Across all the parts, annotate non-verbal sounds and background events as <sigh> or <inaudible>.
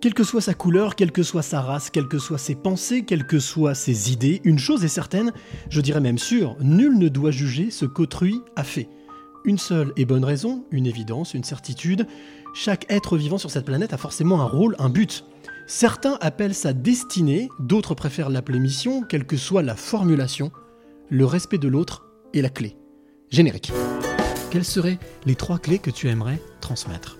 Quelle que soit sa couleur, quelle que soit sa race, quelles que soient ses pensées, quelles que soient ses idées, une chose est certaine, je dirais même sûre, nul ne doit juger ce qu'autrui a fait. Une seule et bonne raison, une évidence, une certitude, chaque être vivant sur cette planète a forcément un rôle, un but. Certains appellent ça destinée, d'autres préfèrent l'appeler mission, quelle que soit la formulation. Le respect de l'autre est la clé. Générique. Quelles seraient les trois clés que tu aimerais transmettre?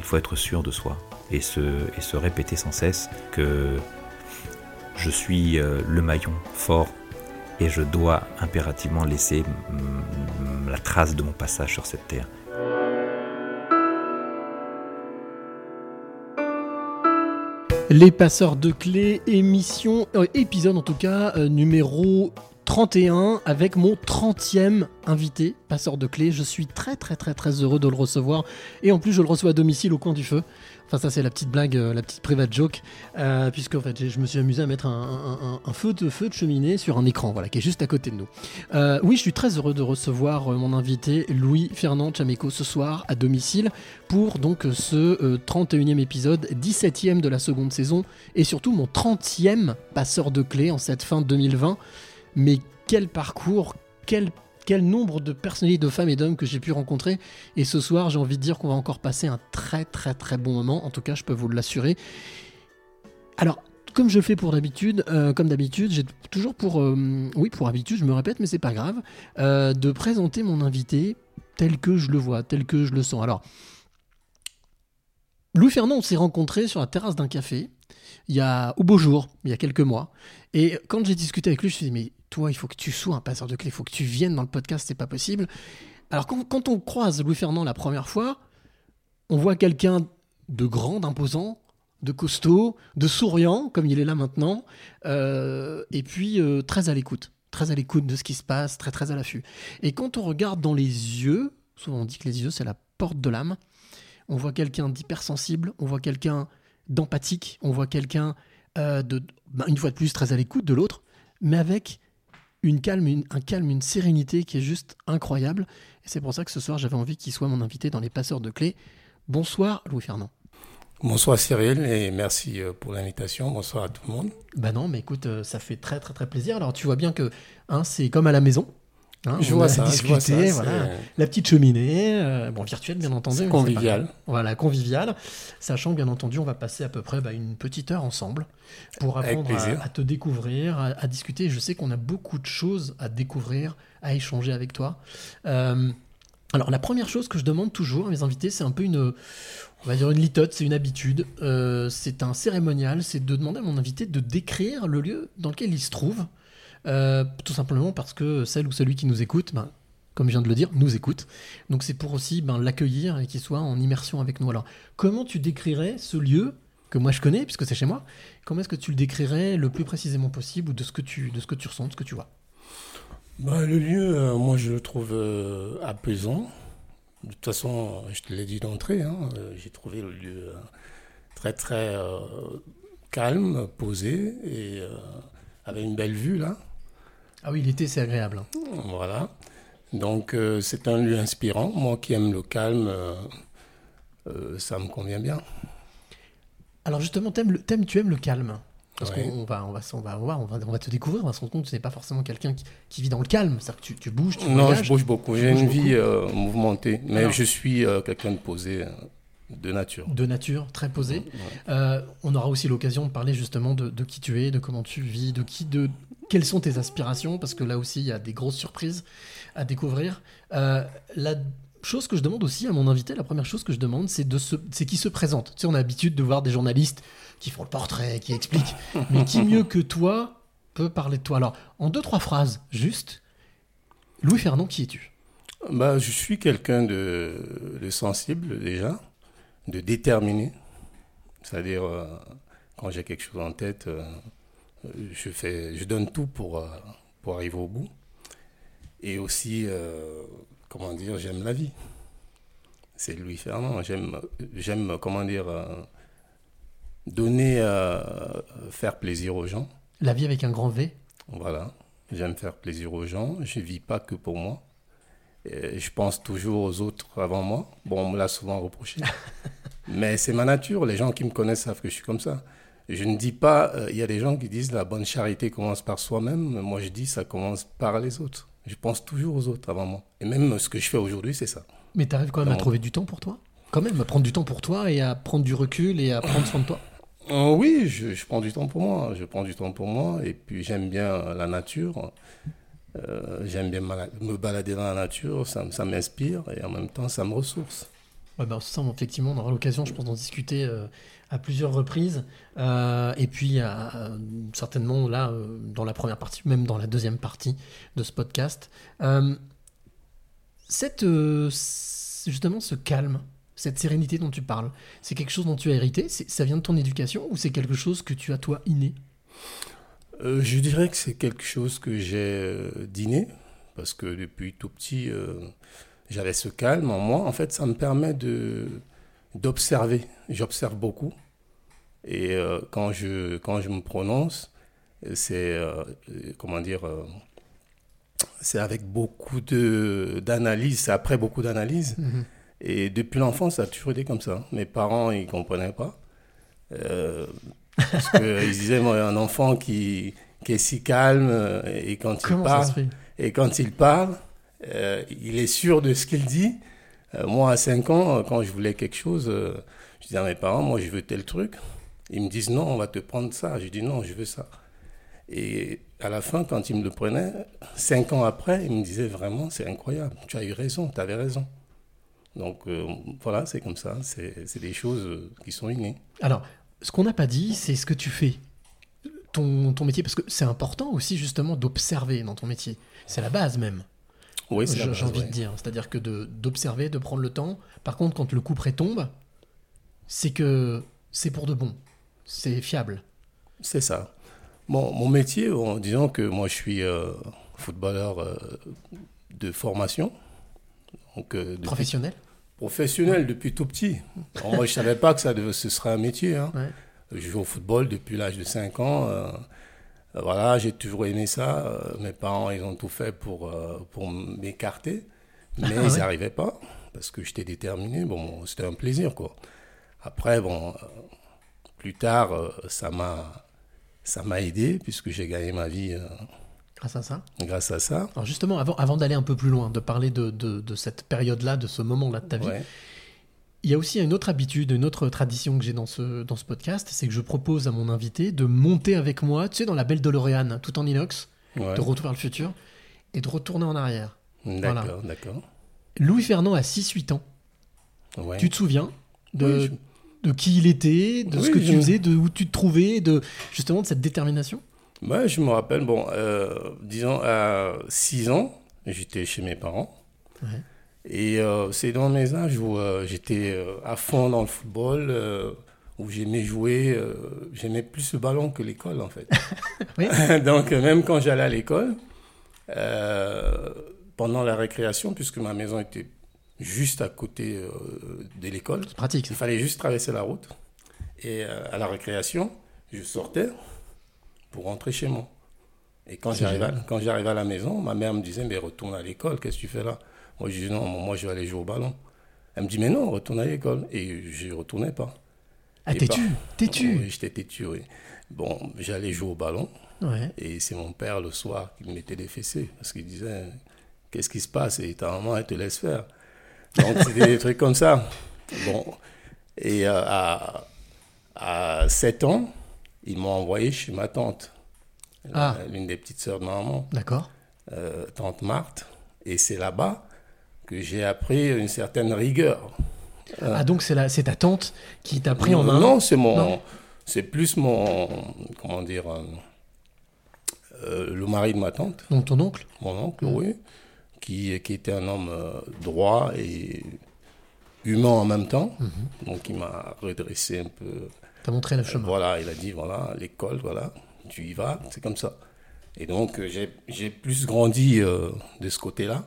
Il faut être sûr de soi et se, répéter sans cesse que je suis euh, le maillon fort et je dois impérativement laisser la trace de mon passage sur cette terre. Les passeurs de clés, émission, euh, épisode en tout cas, euh, numéro 31, avec mon 30e invité, passeur de clés. Je suis très très très très heureux de le recevoir. Et en plus, je le reçois à domicile au coin du feu. Enfin, ça, c'est la petite blague, euh, la petite private joke. Euh, puisque en fait, je me suis amusé à mettre un, feu, de, cheminée sur un écran, voilà, qui est juste à côté de nous. Euh, oui, je suis très heureux de recevoir mon invité, Louis Fernand Chameco, ce soir à domicile pour donc ce euh, 31e épisode, 17e de la seconde saison et surtout mon 30e passeur de clés en cette fin 2020. Mais quel parcours, quel, nombre de personnalités, de femmes et d'hommes que j'ai pu rencontrer. Et ce soir, j'ai envie de dire qu'on va encore passer un très très très bon moment. En tout cas, je peux vous l'assurer. Alors, comme je fais pour d'habitude, euh, comme d'habitude, j'ai toujours pour, euh, oui, pour habitude, je me répète, mais c'est pas grave, euh, de présenter mon invité tel que je le vois, tel que je le sens. Alors, Louis Fernand, on s'est rencontrés sur la terrasse d'un café il y a au beau jour, il y a quelques mois. Et quand j'ai discuté avec lui, je me suis dit mais toi, il faut que tu sois un passeur de clés, il faut que tu viennes dans le podcast, c'est pas possible. Alors quand, on croise Louis Fernand la première fois, on voit quelqu'un de grand, d'imposant, de costaud, de souriant, comme il est là maintenant, euh, et puis euh, très à l'écoute, très à l'écoute de ce qui se passe, très très à l'affût. Et quand on regarde dans les yeux, souvent on dit que les yeux c'est la porte de l'âme, on voit quelqu'un d'hypersensible, on voit quelqu'un d'empathique, on voit quelqu'un euh, de, ben, une fois de plus très à l'écoute de l'autre, mais avec une calme, une- un calme, une sérénité qui est juste incroyable. Et c'est pour ça que ce soir j'avais envie qu'il soit mon invité dans les passeurs de clés. Bonsoir Louis Fernand. Bonsoir Cyril et merci euh, pour l'invitation. Bonsoir à tout le monde. Bah non, mais écoute, euh, ça fait très très très plaisir. Alors tu vois bien que hein, c'est comme à la maison. Hein, Je on vois ça, je discuté, vois ça, voilà. c'est- La petite cheminée, euh, bon virtuelle bien entendu. Convivial. Voilà, convivial. Sachant bien entendu, on va passer à peu près bah, une petite heure ensemble pour apprendre à, te découvrir, à, à discuter. Je sais qu'on a beaucoup de choses à découvrir, à échanger avec toi. Euh, alors la première chose que je demande toujours à mes invités, c'est un peu une, on va dire une litote, c'est une habitude, Euh, c'est un cérémonial, c'est de demander à mon invité de décrire le lieu dans lequel il se trouve, Euh, tout simplement parce que celle ou celui qui nous écoute, ben, comme je viens de le dire, nous écoute. Donc c'est pour aussi ben, l'accueillir et qu'il soit en immersion avec nous. Alors comment tu décrirais ce lieu que moi je connais, puisque c'est chez moi, comment est-ce que tu le décrirais le plus précisément possible de ce que tu, de ce que tu ressens, de ce que tu vois? Bah, le lieu, euh, moi je le trouve euh, apaisant. De toute façon, je te l'ai dit d'entrée, hein, j'ai trouvé le lieu très très calme, posé et avec une belle vue là. Ah oui, l'été c'est agréable. hein. Voilà. Donc euh, c'est un lieu inspirant. Moi qui aime le calme, euh, euh, ça me convient bien. Alors justement, t'aimes le- tu aimes le calme? Parce Ouais. qu'on va, on va, on va voir, on va, on va te découvrir, on va se rendre compte que tu n'es pas forcément quelqu'un qui, qui vit dans le calme, c'est-à-dire que tu, tu bouges, tu Non, voyages. je bouge beaucoup. J'ai une vie mouvementée, mais Alors. je suis quelqu'un de posé, de nature. de nature, très posé. Ouais. Euh, on aura aussi l'occasion de parler justement de, de qui tu es, de comment tu vis, de qui, de quelles sont tes aspirations, parce que là aussi il y a des grosses surprises à découvrir. Euh, la chose que je demande aussi à mon invité, la première chose que je demande, c'est de qui se présente. Tu sais, on a l'habitude de voir des journalistes qui font le portrait, qui expliquent, mais qui mieux que toi peut parler de toi? Alors, en deux trois phrases, juste, Louis Fernand, qui es-tu? Bah, je suis quelqu'un de, sensible déjà, de déterminé. C'est-à-dire, euh, quand j'ai quelque chose en tête, Euh, Je, fais, je donne tout pour, euh, pour arriver au bout. Et aussi, euh, comment dire, j'aime la vie. C'est Louis Fernand. J'aime, j'aime comment dire, euh, donner, euh, faire plaisir aux gens. La vie avec un grand V. Voilà. J'aime faire plaisir aux gens. Je vis pas que pour moi. Et je pense toujours aux autres avant moi. Bon, on me l'a souvent reproché. <laughs> Mais c'est ma nature. Les gens qui me connaissent savent que je suis comme ça. Je ne dis pas, euh, il y a des gens qui disent la bonne charité commence par soi-même. Moi, je dis ça commence par les autres. Je pense toujours aux autres avant moi. Et même ce que je fais aujourd'hui, c'est ça. Mais t'arrives quand même à trouver du temps pour toi? Quand même, à prendre du temps pour toi et à prendre du recul et à prendre soin de toi. Euh, oui, je, je prends du temps pour moi. Je prends du temps pour moi. Et puis, j'aime bien la nature. Euh, j'aime bien me balader dans la nature. Ça, m'inspire et en même temps, ça me ressource. Ouais, bah, ça, effectivement, on aura l'occasion, je pense, d'en discuter euh, à plusieurs reprises. Euh, et puis, à- certainement, là, euh, dans la première partie, même dans la deuxième partie de ce podcast. Euh, cette, euh, justement, ce calme, cette sérénité dont tu parles, c'est quelque chose dont tu as hérité? Ça vient de ton éducation ou c'est quelque chose que tu as, toi, inné? Euh, je dirais que c'est quelque chose que j'ai euh, dîné, parce que depuis tout petit, euh, j'avais ce calme en moi. En fait, ça me permet de d'observer. J'observe beaucoup. Et euh, quand, je, quand je me prononce, c'est, euh, euh, comment dire, euh, c'est avec beaucoup de, d'analyse, c'est après beaucoup d'analyse. Et depuis l'enfance, ça a toujours été comme ça. Mes parents, ils ne comprenaient pas. Parce qu'ils <laughs> disaient, moi, un enfant qui, qui est si calme, et quand il Comment parle, et quand il parle, il est sûr de ce qu'il dit. Euh, moi, à 5 ans, euh, quand je voulais quelque chose, euh, je disais à mes parents, moi, je veux tel truc. Ils me disent, non, on va te prendre ça. Je dis, non, je veux ça. Et à la fin, quand ils me le prenaient, 5 ans après, ils me disaient, vraiment, c'est incroyable. Tu as eu raison, tu avais raison. Donc, voilà, c'est comme ça. C'est des choses qui sont innées. Alors, ce qu'on n'a pas dit, c'est ce que tu fais. Ton métier, parce que c'est important aussi justement d'observer dans ton métier. C'est la base même. Oui, c'est la J'ai envie ouais. de dire. C'est-à-dire que d'observer, de, prendre le temps. Par contre, quand le coup près tombe, c'est que c'est pour de bon. C'est fiable. C'est ça. Bon, mon métier, en disant que moi je suis euh, footballeur euh, de formation, donc euh, depuis- Professionnel? professionnel depuis tout petit. Moi je savais pas que ça ce serait un métier. hein. Ouais. Je joue au football depuis l'âge de 5 ans. Euh, voilà, j'ai toujours aimé ça. euh, mes parents, ils ont tout fait pour, euh, pour m'écarter, mais Ah ils ouais. n'arrivaient pas parce que j'étais déterminé. Bon, c'était un plaisir, quoi. Après, bon, plus tard, ça m'a ça m'a aidé puisque j'ai gagné ma vie Grâce à ça. grâce à ça. Alors justement, avant, avant d'aller un peu plus loin, de parler de, de- de cette période-là, de ce moment-là de ta vie, Ouais. Il y a aussi une autre habitude, une autre tradition que j'ai dans ce, dans ce podcast, c'est que je propose à mon invité de monter avec moi, tu sais, dans la belle DeLorean, tout en inox, Ouais. de retour vers le futur, et de retourner en arrière. D'accord, Voilà. d'accord. Louis Fernand a 6-8 ans. Ouais. Tu te souviens de, Oui, je- de qui il était, de ce que tu faisais, de où tu te trouvais, de justement de cette détermination? Ouais, je me rappelle, bon, euh, disons, à 6 ans, j'étais chez mes parents. Ouais. Et euh, c'est dans mes âges où euh, j'étais euh, à fond dans le football, où j'aimais jouer. j'aimais plus le ballon que l'école, en fait. <laughs> Oui. <laughs> Donc, même quand j'allais à l'école, pendant la récréation, puisque ma maison était juste à côté de l'école, pratique. il fallait juste traverser la route. Et à la récréation, je sortais pour rentrer chez moi. Et quand C'est j'arrivais, à- génial. quand j'arrivais à la maison, ma mère me disait, mais retourne à l'école, qu'est-ce que tu fais là? Moi, je dis, non, moi, je vais aller jouer au ballon. Elle me dit, mais non, retourne à l'école. Et je ne retournais pas. Ah, bah, T'es-tu Oui, j'étais têtu, oui. Bon, j'allais jouer au ballon. Ouais. Et c'est mon père, le soir, qui me mettait des fessées. Parce qu'il disait, qu'est-ce qui se passe? Et ta maman, elle te laisse faire. Donc, <laughs> c'était des trucs comme ça. Bon. Et euh, à, à 7 ans, ils m'ont envoyé chez ma tante. Ah. L'une des petites sœurs de ma maman, D'accord. euh, tante Marthe. Et c'est là-bas que j'ai appris une certaine rigueur. Ah, donc c'est la- c'est ta tante qui t'a pris en main Non, c'est mon, Non. c'est plus mon, comment dire, euh, euh, le mari de ma tante, Donc ton oncle mon oncle, oui, qui, qui était un homme euh, droit et humain en même temps. Mhm. Donc il m'a redressé un peu. T'as montré le chemin. Voilà, il a dit voilà l'école, voilà, tu y vas, c'est comme ça. Et donc, j'ai- j'ai plus grandi euh, de ce côté-là,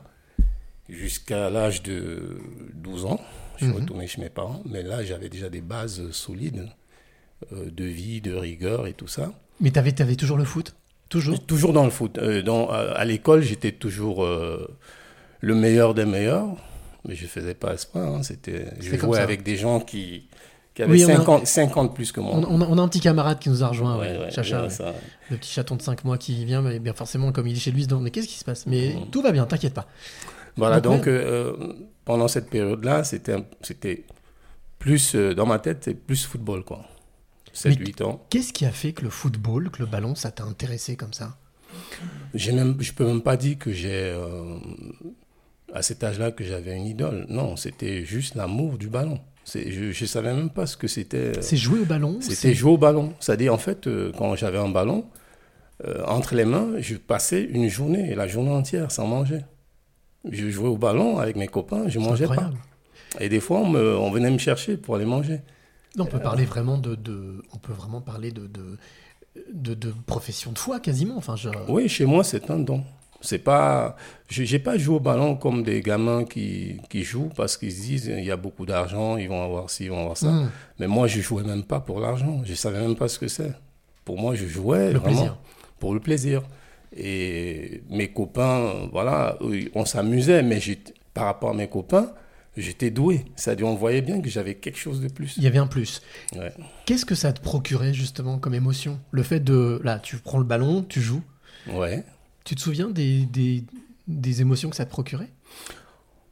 jusqu'à l'âge de 12 ans. Je suis Mhm. retourné chez mes parents, mais là, j'avais déjà des bases solides euh, de vie, de rigueur et tout ça. Mais t'avais, avais toujours le foot? Toujours? Toujours dans le foot. Euh, dans, à, à l'école, j'étais toujours euh, le meilleur des meilleurs, mais je faisais pas exprès. hein, C'était, je jouais avec des gens qui, qui avaient Oui, on a- 50, 50 plus que moi. on, on a, un petit camarade qui nous a rejoint, ouais, Chacha, ouais. le petit chaton de 5 mois qui vient, mais bien forcément, comme il est chez lui, il se demande mais qu'est-ce qui se passe? Mais Mhm. tout va bien, t'inquiète pas. Voilà, Donc, euh, pendant cette période-là, c'était, plus, euh, dans ma tête, c'est plus football, quoi. 7-8 ans. Qu'est-ce qui a fait que le football, que le ballon, ça t'a intéressé comme ça? Même, je peux même pas dire que j'ai, euh, à cet âge-là, que j'avais une idole. Non, c'était juste l'amour du ballon. Je, je savais même pas ce que c'était. C'est jouer au ballon C'était c'est- jouer au ballon. C'est-à-dire, en fait, quand j'avais un ballon, euh, entre les mains, je passais une journée, la journée entière, sans manger. Je jouais au ballon avec mes copains, je mangeais incroyable. pas. Et des fois, on, me- on venait me chercher pour aller manger. Non, on peut parler vraiment de, de- on peut vraiment parler de, de, de, de profession de foi quasiment. Enfin, je... Oui, chez moi, c'est un don. C'est pas, je n'ai pas joué au ballon comme des gamins qui, qui jouent parce qu'ils se disent il y a beaucoup d'argent, ils vont avoir ci, ils vont avoir ça. Mmh, Mais moi, je jouais même pas pour l'argent. Je savais même pas ce que c'est. Pour moi, je jouais le vraiment plaisir. pour le plaisir. Et mes copains, voilà, on s'amusait, mais par rapport à mes copains, j'étais doué. C'est-à-dire, on voyait bien que j'avais quelque chose de plus. Il y avait un plus. Ouais. Qu'est-ce que ça te procurait justement comme émotion? Le fait de, là, tu prends le ballon, tu joues. Ouais. Tu te souviens des, des, des émotions que ça te procurait?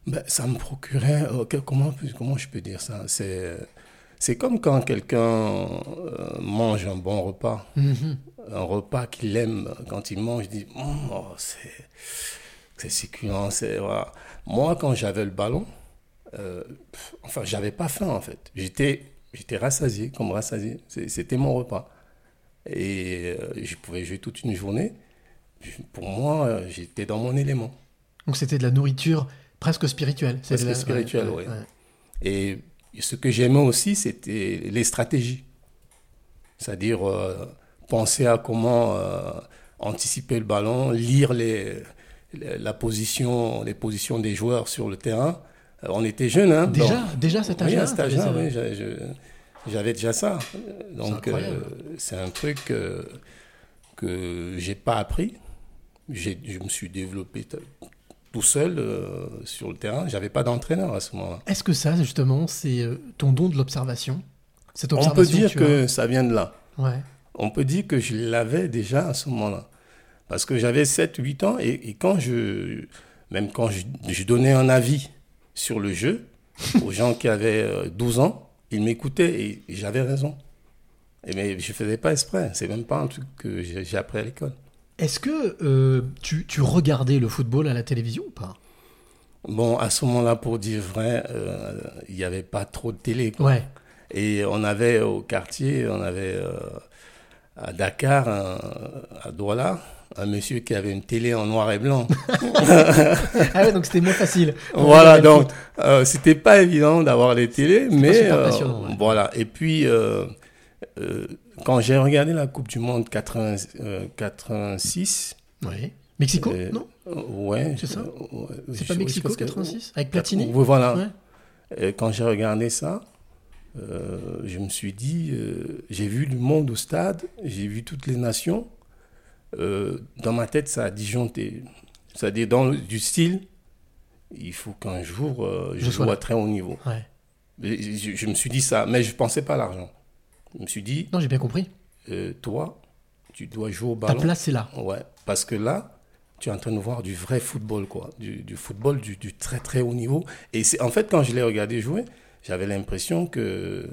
Ben, ça me procurait. euh, que- comment, comment je peux dire ça? C'est. Comme quand quelqu'un euh, mange un bon repas, Mhm. Un repas qu'il aime. Quand il mange, il dit oh, c'est c'est succulent. c'est- Voilà. Moi, quand j'avais le ballon, euh, pff, enfin, j'avais pas faim en fait. J'étais j'étais rassasié, comme rassasié. C'était mon repas. Et euh, je pouvais jouer toute une journée. Pour moi, j'étais dans mon élément. Donc c'était de la nourriture presque spirituelle. Presque la- spirituelle, ouais. Et ce que j'aimais aussi, c'était les stratégies. C'est-à-dire euh, penser à comment euh, anticiper le ballon, lire les, la position, les positions des joueurs sur le terrain. Euh, on était jeunes, hein Déjà, donc- déjà cet oui, âge-là à cet âge-là, oui, j'avais déjà ça. Donc, euh, c'est un truc euh, que j'ai pas appris. Je me suis développé tout seul euh, sur le terrain. J'avais pas d'entraîneur à ce moment-là. Est-ce que ça, justement, c'est ton don de l'observation? Cette On peut observation dire tu que ça vient de là. Ouais. On peut dire que je l'avais déjà à ce moment-là. Parce que j'avais 7-8 ans et, et quand je, même quand je, je donnais un avis sur le jeu aux <laughs> gens qui avaient euh, 12 ans, ils m'écoutaient et, et j'avais raison. Et mais je faisais pas exprès. C'est même pas un truc que j'ai appris à l'école. Est-ce que euh, tu, tu regardais le football à la télévision ou pas? Bon, à ce moment-là, pour dire vrai, euh, il n'y avait pas trop de télé. quoi. Ouais. Et on avait au quartier, on avait euh, à Dakar, à Douala, un monsieur qui avait une télé en noir et blanc. <laughs> Ah ouais, donc c'était moins facile. Voilà, donc euh, c'était pas évident d'avoir les télés, mais euh, ouais. voilà. Et puis euh, quand j'ai regardé la Coupe du Monde 80, euh, 86, Ouais. Mexico Non? Ouais, C'est ça ouais, C'est pas Mexico pense que- 86 Avec Platini? Oui, voilà. Ouais. Et quand j'ai regardé ça, euh, je me suis dit, euh, j'ai vu le monde au stade, j'ai vu toutes les nations. Euh, dans ma tête, ça a disjoncté. C'est-à-dire, dans le- du style, il faut qu'un jour, je joue à très haut niveau. Ouais. Je, je me suis dit ça, mais je ne pensais pas à l'argent. Je me suis dit, Non, j'ai bien compris. toi, tu dois jouer au Ta ballon. place, c'est là. Ouais, parce que là, tu es en train de voir du vrai football, quoi. Du, du football du, du très très haut niveau. Et c'est en fait, quand je l'ai regardé jouer, j'avais l'impression que,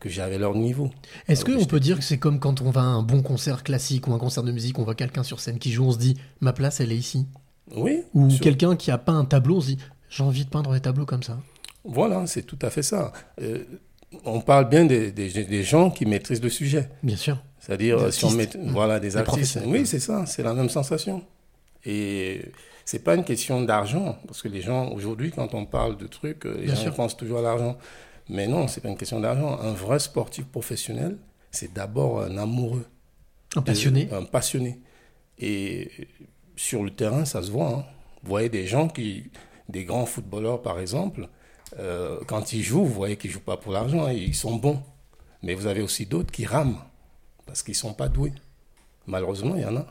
que j'avais leur niveau. Est-ce qu'on peut dire que c'est comme quand on va à un bon concert classique ou un concert de musique, on voit quelqu'un sur scène qui joue, on se dit ma place elle est ici Oui. Ou quelqu'un qui a peint un tableau, on se dit j'ai envie de peindre des tableaux comme ça. Voilà, c'est tout à fait ça. Euh, on parle bien des, des, des gens qui maîtrisent le sujet. Bien sûr. C'est-à-dire, si on met, voilà, des Des artistes. Oui, c'est ça, c'est la même sensation. Et c'est pas une question d'argent, parce que les gens, aujourd'hui, quand on parle de trucs, euh, les Bien gens sûr. pensent toujours à l'argent. Mais non, c'est pas une question d'argent. Un vrai sportif professionnel, c'est d'abord un amoureux Un passionné. Un passionné. Et sur le terrain, ça se voit. hein. Vous voyez des gens qui, des grands footballeurs par exemple, euh, quand ils jouent, vous voyez qu'ils jouent pas pour l'argent, hein, ils sont bons. Mais vous avez aussi d'autres qui rament parce qu'ils sont pas doués. Malheureusement, il y en a.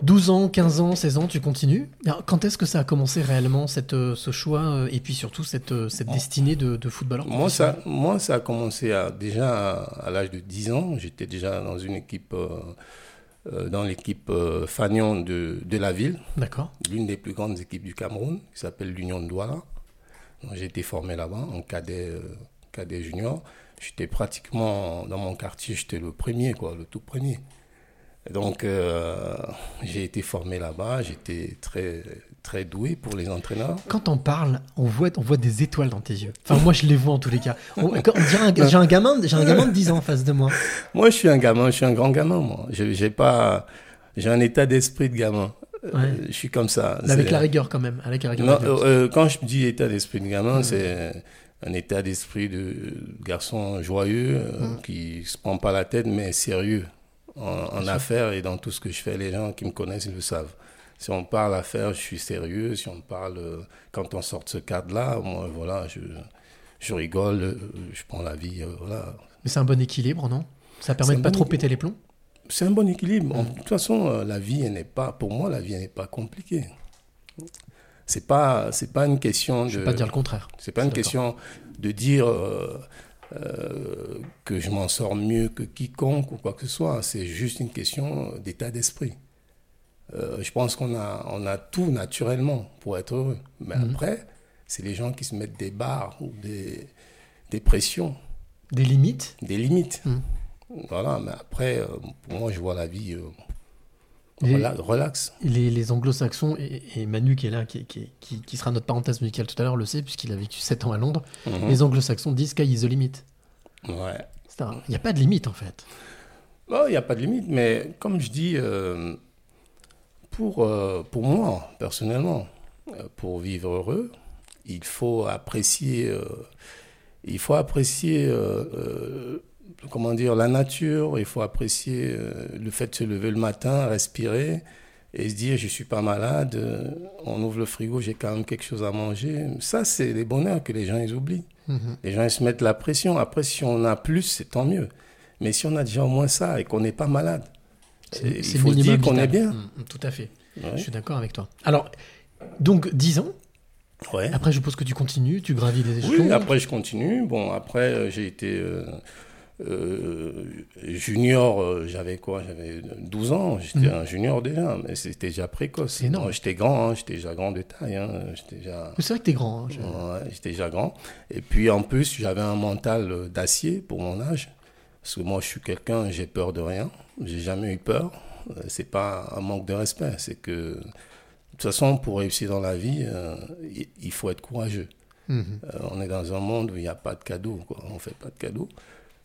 12 ans, 15 ans, 16 ans, tu continues. Alors, Quand est-ce que ça a commencé réellement, cette, euh, ce choix, euh, et puis surtout cette, euh, cette destinée de, de footballeur Moi ça, moi, ça a commencé à, déjà à, à l'âge de 10 ans. J'étais déjà dans une équipe, euh, dans l'équipe euh, Fagnon de, de la ville, D'accord. l'une des plus grandes équipes du Cameroun, qui s'appelle l'Union de Douala. J'ai été formé là-bas en cadet, euh, cadet junior. J'étais pratiquement dans mon quartier, j'étais le premier, quoi, le tout premier. Donc euh, j'ai été formé là-bas, j'étais très très doué pour les entraîneurs. Quand on parle, on voit, on voit des étoiles dans tes yeux. Enfin, moi, je les vois en tous les cas. Dirait un- j'ai un gamin, j'ai un gamin de 10 ans en face de moi. Moi, je suis un gamin, je suis un grand gamin, moi. J'ai pas, j'ai un état d'esprit de gamin. Euh, Ouais. je suis comme ça. Mais avec la rigueur quand même. Avec la rigueur. Non, euh, quand je dis état d'esprit de gamin, c'est un état d'esprit de garçon joyeux euh, qui se prend pas la tête, mais sérieux en, en affaires et dans tout ce que je fais. Les gens qui me connaissent, ils le savent. Si on parle affaires, je suis sérieux. Si on parle, euh, quand on sort de ce cadre-là, moi, voilà, je, je rigole, euh, je prends la vie, euh, voilà. Mais c'est un bon équilibre, non? Ça permet de un pas bon trop équilibre. péter les plombs? C'est un bon équilibre. En- De toute façon, la vie, elle n'est pas, pour moi, la vie, n'est pas compliquée. C'est pas, c'est pas une question de. Je vais pas dire le contraire. C'est pas une question de dire euh, euh, que je m'en sors mieux que quiconque ou quoi que ce soit. C'est juste une question d'état d'esprit. Euh, je pense qu'on a, on a tout naturellement pour être heureux. Mais Mhm. après, c'est les gens qui se mettent des barres ou des, des pressions, Des limites? Des limites. Mhm. Voilà, mais après, euh, pour moi, je vois la vie Les- relax. les, les anglo-saxons, et, et Manu qui est là, qui, qui, qui, qui sera notre parenthèse musicale tout à l'heure, le sait, puisqu'il a vécu 7 ans à Londres. Mhm. Les anglo-saxons disent sky is the limit. Ouais. Il n'y a pas de limite en fait. Bon, Il n'y a pas de limite, mais comme je dis, euh, pour, euh, pour moi, personnellement, euh, pour vivre heureux, il faut apprécier, il faut apprécier comment dire, la nature, il faut apprécier euh, le fait de se lever le matin, respirer et se dire je suis pas malade, euh, on ouvre le frigo, j'ai quand même quelque chose à manger. Ça, c'est les bonheurs que les gens ils oublient. Mhm. Les gens ils se mettent la pression. Après, si on a plus, c'est tant mieux. Mais si on a déjà au moins ça et qu'on n'est pas malade, C'est- il faut dire qu'on est bien. Mm, tout à fait. Ouais. Je suis d'accord avec toi. Alors, donc 10 ans. Ouais. Après, je suppose que tu continues, tu gravis les échelons. Oui, après je continue. Bon, après euh, j'ai été euh, euh, junior, euh, j'avais quoi J'avais 12 ans, j'étais Mhm. un junior déjà, mais c'était déjà précoce. J'étais grand, hein, j'étais déjà grand de taille. hein, déjà... C'est vrai que t'es grand. hein, Ouais, j'étais déjà grand. Et puis en plus, j'avais un mental euh, d'acier pour mon âge. Parce que moi, je suis quelqu'un, j'ai peur de rien. J'ai jamais eu peur. C'est pas un manque de respect. C'est que, de toute façon, pour réussir dans la vie, euh, il- faut être courageux. Euh, on est dans un monde où il n'y a pas de cadeaux. Quoi. On ne fait pas de cadeaux.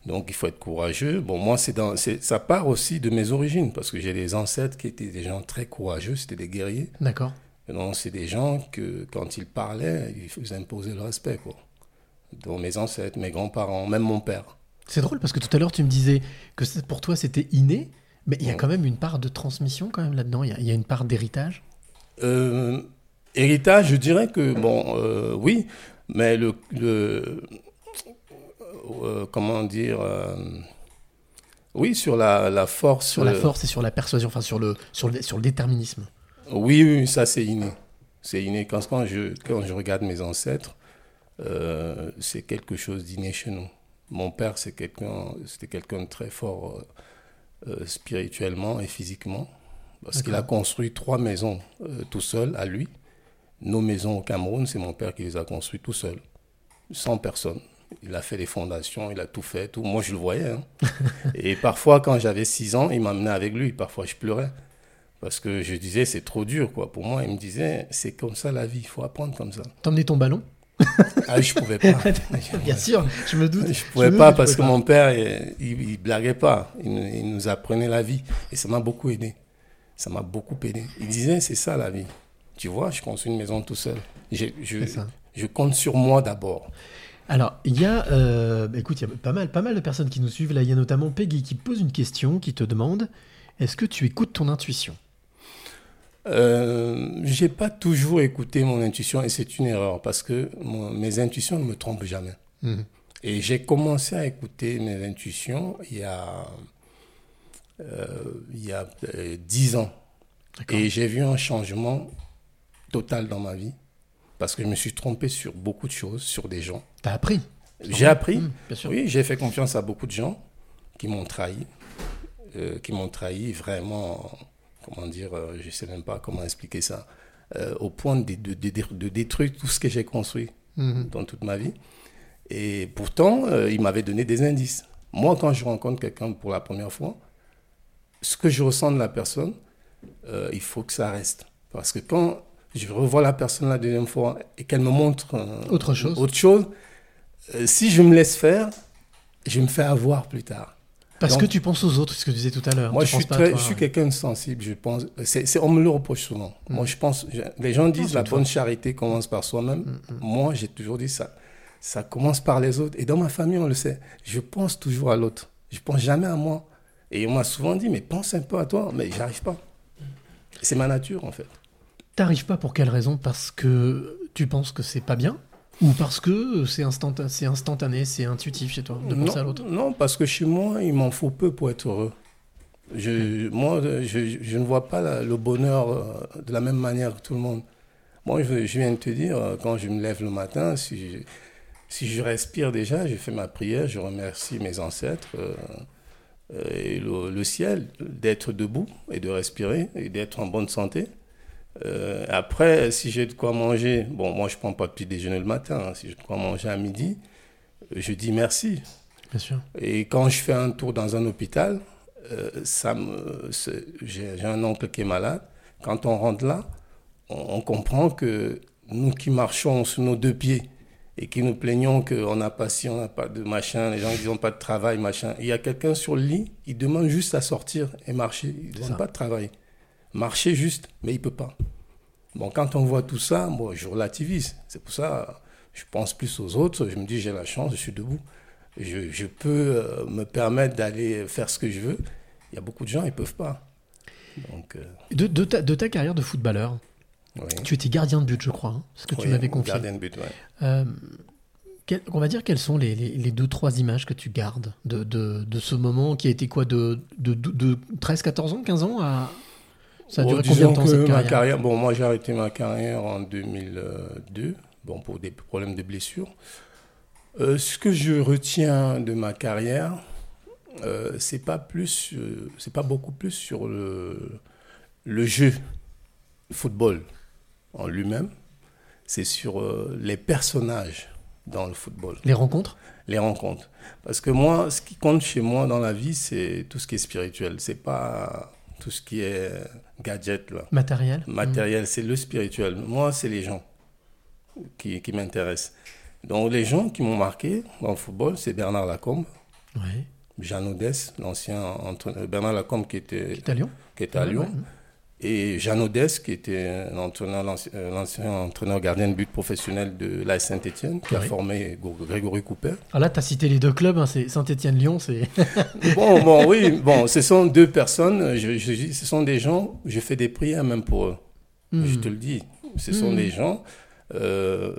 Donc il faut être courageux. Bon, moi, c'est dans, ça part aussi de mes origines. Parce que j'ai des ancêtres qui étaient des gens très courageux. C'était des guerriers. D'accord. Et donc, c'est des gens que, quand ils parlaient, ils faisaient imposer le respect, quoi. Donc, mes ancêtres, mes grands-parents, même mon père. C'est drôle parce que tout à l'heure, tu me disais que pour toi, c'était inné. Mais il y a quand même une part de transmission quand même là-dedans. Il y a- il y, a une part d'héritage. Euh, héritage, je dirais que, bon, euh, oui, mais le. le euh, comment dire euh, Oui, sur la, la force. Sur la euh, force et sur la persuasion, enfin sur le, sur le, sur le déterminisme. Oui, oui, ça c'est inné. C'est inné. Quand, quand, je, quand je regarde mes ancêtres, euh, c'est quelque chose d'inné chez nous. Mon père, c'est quelqu'un, c'était quelqu'un de très fort spirituellement et physiquement, parce qu'il a construit trois maisons tout seul à lui. Nos maisons au Cameroun, c'est mon père qui les a construites tout seul, sans personne. Il a fait les fondations, il a tout fait, tout. Moi, je le voyais. hein. <laughs> et parfois, quand j'avais 6 ans, il m'amenait avec lui. Parfois, je pleurais. Parce que je disais, c'est trop dur, quoi. Pour moi, il me disait, c'est comme ça la vie, il faut apprendre comme ça. T'emmenais ton ballon? Ah, je pouvais pas. <laughs> Bien sûr, je me doute. Je pouvais pas doute parce que mon père, il, il, blaguait pas. Il, nous- il nous apprenait la vie. Et ça m'a beaucoup aidé. Ça m'a beaucoup aidé. Il disait, c'est ça la vie. Tu vois, je construis une maison tout seul. Je compte sur moi d'abord. Alors, il y a, euh, bah, écoute, il y a pas mal, pas mal de personnes qui nous suivent. Là, il y a notamment Peggy qui pose une question, qui te demande est-ce que tu écoutes ton intuition? Euh, j'ai pas toujours écouté mon intuition et c'est une erreur parce que mes intuitions ne me trompent jamais. Mhm. Et j'ai commencé à écouter mes intuitions il y a, euh, il y a euh, 10 ans. D'accord. Et j'ai vu un changement total dans ma vie parce que je me suis trompé sur beaucoup de choses, sur des gens. T'as appris J'ai appris. Mhm, bien sûr. Oui, j'ai fait confiance à beaucoup de gens qui m'ont trahi, euh, qui m'ont trahi vraiment, comment dire, euh, je ne sais même pas comment expliquer ça, euh, au point de, de- de- de détruire tout ce que j'ai construit Mhm. dans toute ma vie. Et pourtant, euh, il m'avait donné des indices. Moi, quand je rencontre quelqu'un pour la première fois, ce que je ressens de la personne, il faut que ça reste. Parce que quand je revois la personne la deuxième fois et qu'elle me montre euh, Autre chose. autre chose, euh, si je me laisse faire, je me fais avoir plus tard. Parce Donc- que tu penses aux autres, ce que tu disais tout à l'heure. Moi, Tu je suis, très, toi, je quelqu'un de sensible, je pense. On me le reproche souvent. Moi, je pense, je- les gens disent la bonne charité commence par soi-même. Mm, Moi, j'ai toujours dit ça. Ça commence par les autres. Et dans ma famille, on le sait. Je pense toujours à l'autre. Je pense jamais à moi. Et on m'a souvent dit, mais pense un peu à toi. Mais j'arrive pas. C'est ma nature, en fait. T'arrives pas pour quelle raison? Parce que tu penses que c'est pas bien? Ou parce que c'est instantane- c'est instantané, c'est intuitif chez toi de penser à non, l'autre? non, parce que chez moi, il m'en faut peu pour être heureux. Je, moi, je, je ne vois pas la- le bonheur euh, de la même manière que tout le monde. Moi, je, je viens de te dire, euh, quand je me lève le matin, si je, si je respire déjà, j'ai fait ma prière, je remercie mes ancêtres euh, euh, et le, le ciel d'être debout et de respirer et d'être en bonne santé. Euh, après, si j'ai de quoi manger, bon, moi je prends pas de petit déjeuner le matin, hein. si j'ai de quoi manger à midi, euh, je dis merci. Bien sûr. Et quand je fais un tour dans un hôpital, euh, ça me, j'ai un oncle qui est malade. Quand on rentre là, on, on comprend que nous qui marchons sur nos deux pieds et qui nous plaignons qu'on n'a pas on n'a pas de machin, les gens qui n'ont pas de travail, machin. Il y a quelqu'un sur le lit, il demande juste à sortir et marcher. Il ne demande pas de travail. Marcher juste, mais il peut pas. Bon, quand on voit tout ça, moi, je relativise. C'est pour ça, je pense plus aux autres. Je me dis, j'ai la chance, je suis debout. Je, je peux euh, me permettre d'aller faire ce que je veux. Il y a beaucoup de gens, ils peuvent pas. Donc, euh, De, de ta, de ta carrière de footballeur, oui. tu étais gardien de but, je crois, hein, ce que tu m'avais confié. Gardien de but, ouais. Euh, quel- on va dire quelles sont les, les- les deux, trois images que tu gardes de, ce moment qui a été quoi de, de 13, 14 ans, 15 ans à... Ça a duré combien de disons temps que cette ma carrière, Bon, moi, j'ai arrêté ma carrière en 2002, bon, pour des problèmes de blessures. Euh, ce que je retiens de ma carrière, euh, c'est pas plus, euh, c'est pas beaucoup plus sur le, le jeu football en lui-même. C'est sur euh, les personnages dans le football Les rencontres? Les rencontres. Parce que moi, ce qui compte chez moi dans la vie, c'est tout ce qui est spirituel. C'est pas tout ce qui est gadget, là. matérielles matériel. C'est le spirituel. Moi, c'est les gens qui, qui m'intéressent. Donc, les gens qui m'ont marqué dans le football, c'est Bernard Lacombe, Mm. Ouais. Jean Odès, l'ancien entraîneur. Bernard Lacombe qui était, Qui est à Lyon qui à. Et Jean Odès, qui était l'ancien euh, l'ancien entraîneur gardien de but professionnel de la Saint-Etienne, qui a formé Grégory Cooper. Ah là, tu as cité les deux clubs, hein, c'est Saint-Etienne-Lyon, c'est... <laughs> Bon, bon, oui, bon, ce sont deux personnes, je, ce sont des gens, je fais des prières même pour eux. Hmm. Je te le dis. Ce sont Mm. des gens. euh,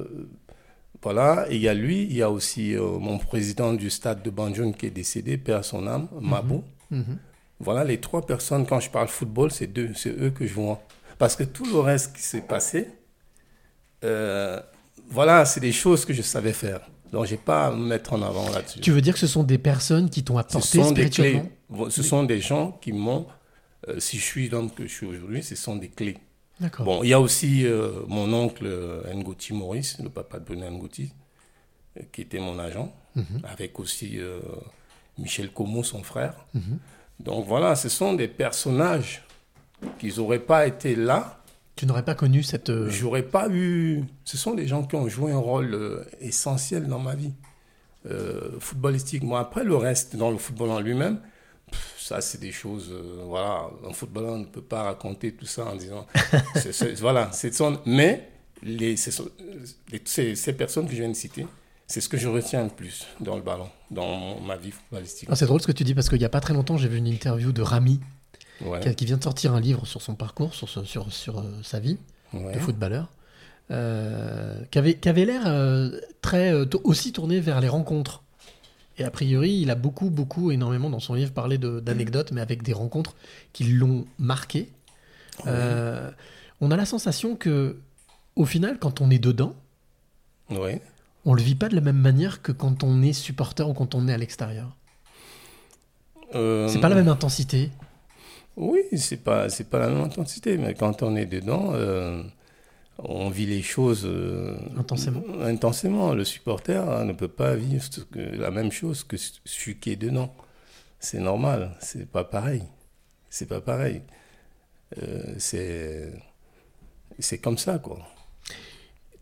voilà, il y a lui, il y a aussi euh, mon président du stade de Banjul qui est décédé, père à son âme, Mabou. Mhm. Voilà, les trois personnes, quand je parle football, c'est deux, c'est eux que je vois. Parce que tout le reste qui s'est passé, euh, voilà, c'est des choses que je savais faire. Donc, j'ai pas à me mettre en avant là-dessus. Tu veux dire que ce sont des personnes qui t'ont Ce apporté sont des clés. Ce sont des gens qui m'ont, euh, si je suis l'homme que je suis aujourd'hui, ce sont des clés. D'accord. Bon, il y a aussi euh, mon oncle Ngoti Maurice, le papa de Bruno Ngoti, qui était mon agent, Mhm. avec aussi Michel Como, son frère. Mhm. Donc voilà, ce sont des personnages qui n'auraient pas été là, Tu n'aurais pas connu cette... euh, j'aurais pas eu. Ce sont des gens qui ont joué un rôle euh, essentiel dans ma vie euh, footballistique. Moi, après le reste dans le football en lui-même, ça c'est des choses. euh, voilà, un footballeur ne peut pas raconter tout ça en disant. <laughs> voilà, c'est son. Mais les, les- ces, ces personnes que je viens de citer, c'est ce que je retiens le plus dans le ballon, dans ma vie footballistique. Ah, c'est drôle ce que tu dis parce qu'il n'y a pas très longtemps, j'ai vu une interview de Rami Ouais, qui, vient de sortir un livre sur son parcours, sur, sur, sur euh, sa vie ouais. de footballeur, euh, qui avait, qui avait l'air euh, très euh, aussi tourné vers les rencontres. Et a priori, il a beaucoup, beaucoup, énormément dans son livre parlé d'anecdotes, mais avec des rencontres qui l'ont marqué. On a la sensation que, au final, quand on est dedans, Ouais. On le vit pas de la même manière que quand on est supporter ou quand on est à l'extérieur. Euh, C'est pas la même intensité. Oui, c'est pas c'est pas la même intensité, mais quand on est dedans, euh, on vit les choses euh, Intensément. Intensément, le supporter hein, ne peut pas vivre la même chose que celui qui est dedans. C'est normal, c'est pas pareil. C'est pas pareil. Euh, c'est c'est comme ça quoi.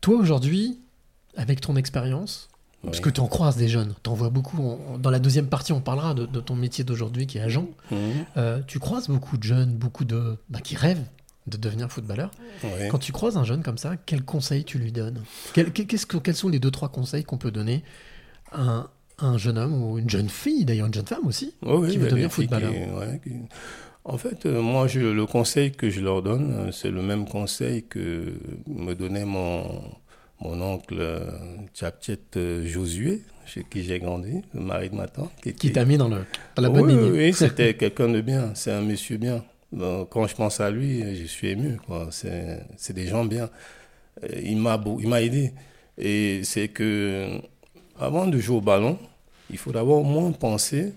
Toi, aujourd'hui, avec ton expérience, parce que tu en croises des jeunes, tu en vois beaucoup. dans la deuxième partie, on parlera de, de ton métier d'aujourd'hui qui est agent. Mhm. Euh, tu croises beaucoup de jeunes, beaucoup de bah, qui rêvent de devenir footballeur. Quand tu croises un jeune comme ça, quels conseils tu lui donnes? Quel- qu'est-ce que- Quels sont les deux, trois conseils qu'on peut donner à un, à un jeune homme ou une jeune fille, d'ailleurs une jeune femme aussi qui veut a devenir footballeur? qui- ouais, qui- En fait, euh, moi, je, le conseil que je leur donne, euh, c'est le même conseil que me donnait mon, mon oncle euh, Tchapchet euh, Josué, chez qui j'ai grandi, le mari de ma tante. Qui était- t'a mis dans, le, dans la bonne oui, lignée. oui, <laughs> c'était quelqu'un de bien, c'est un monsieur bien. Donc, quand je pense à lui, je suis ému. C'est des gens bien. Euh, Il m'a beau- il m'a aidé. Et c'est que avant de jouer au ballon, il faut d'abord au moins penser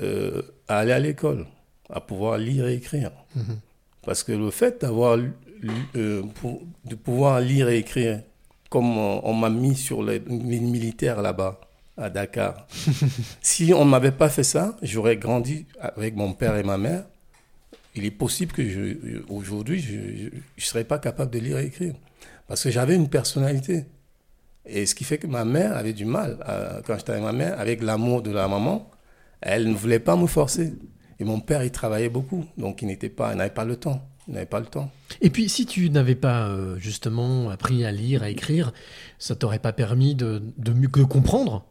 euh, à aller à l'école, à pouvoir lire et écrire. Mhm. Parce que le fait d'avoir euh, de pouvoir lire et écrire, comme on, m'a mis sur les, les militaires là-bas, à Dakar, <laughs> si on ne m'avait pas fait ça, j'aurais grandi avec mon père et ma mère. Il est possible que je, aujourd'hui, je ne serais pas capable de lire et écrire. Parce que j'avais une personnalité. Et ce qui fait que ma mère avait du mal, à- quand j'étais avec ma mère, avec l'amour de la maman, elle ne voulait pas me forcer. Et mon père, il travaillait beaucoup, donc il n'était pas, il n'avait pas le temps. Il n'avait pas le temps. Et puis, si tu n'avais pas euh, justement appris à lire, à écrire, ça t'aurait pas permis de, de mieux de comprendre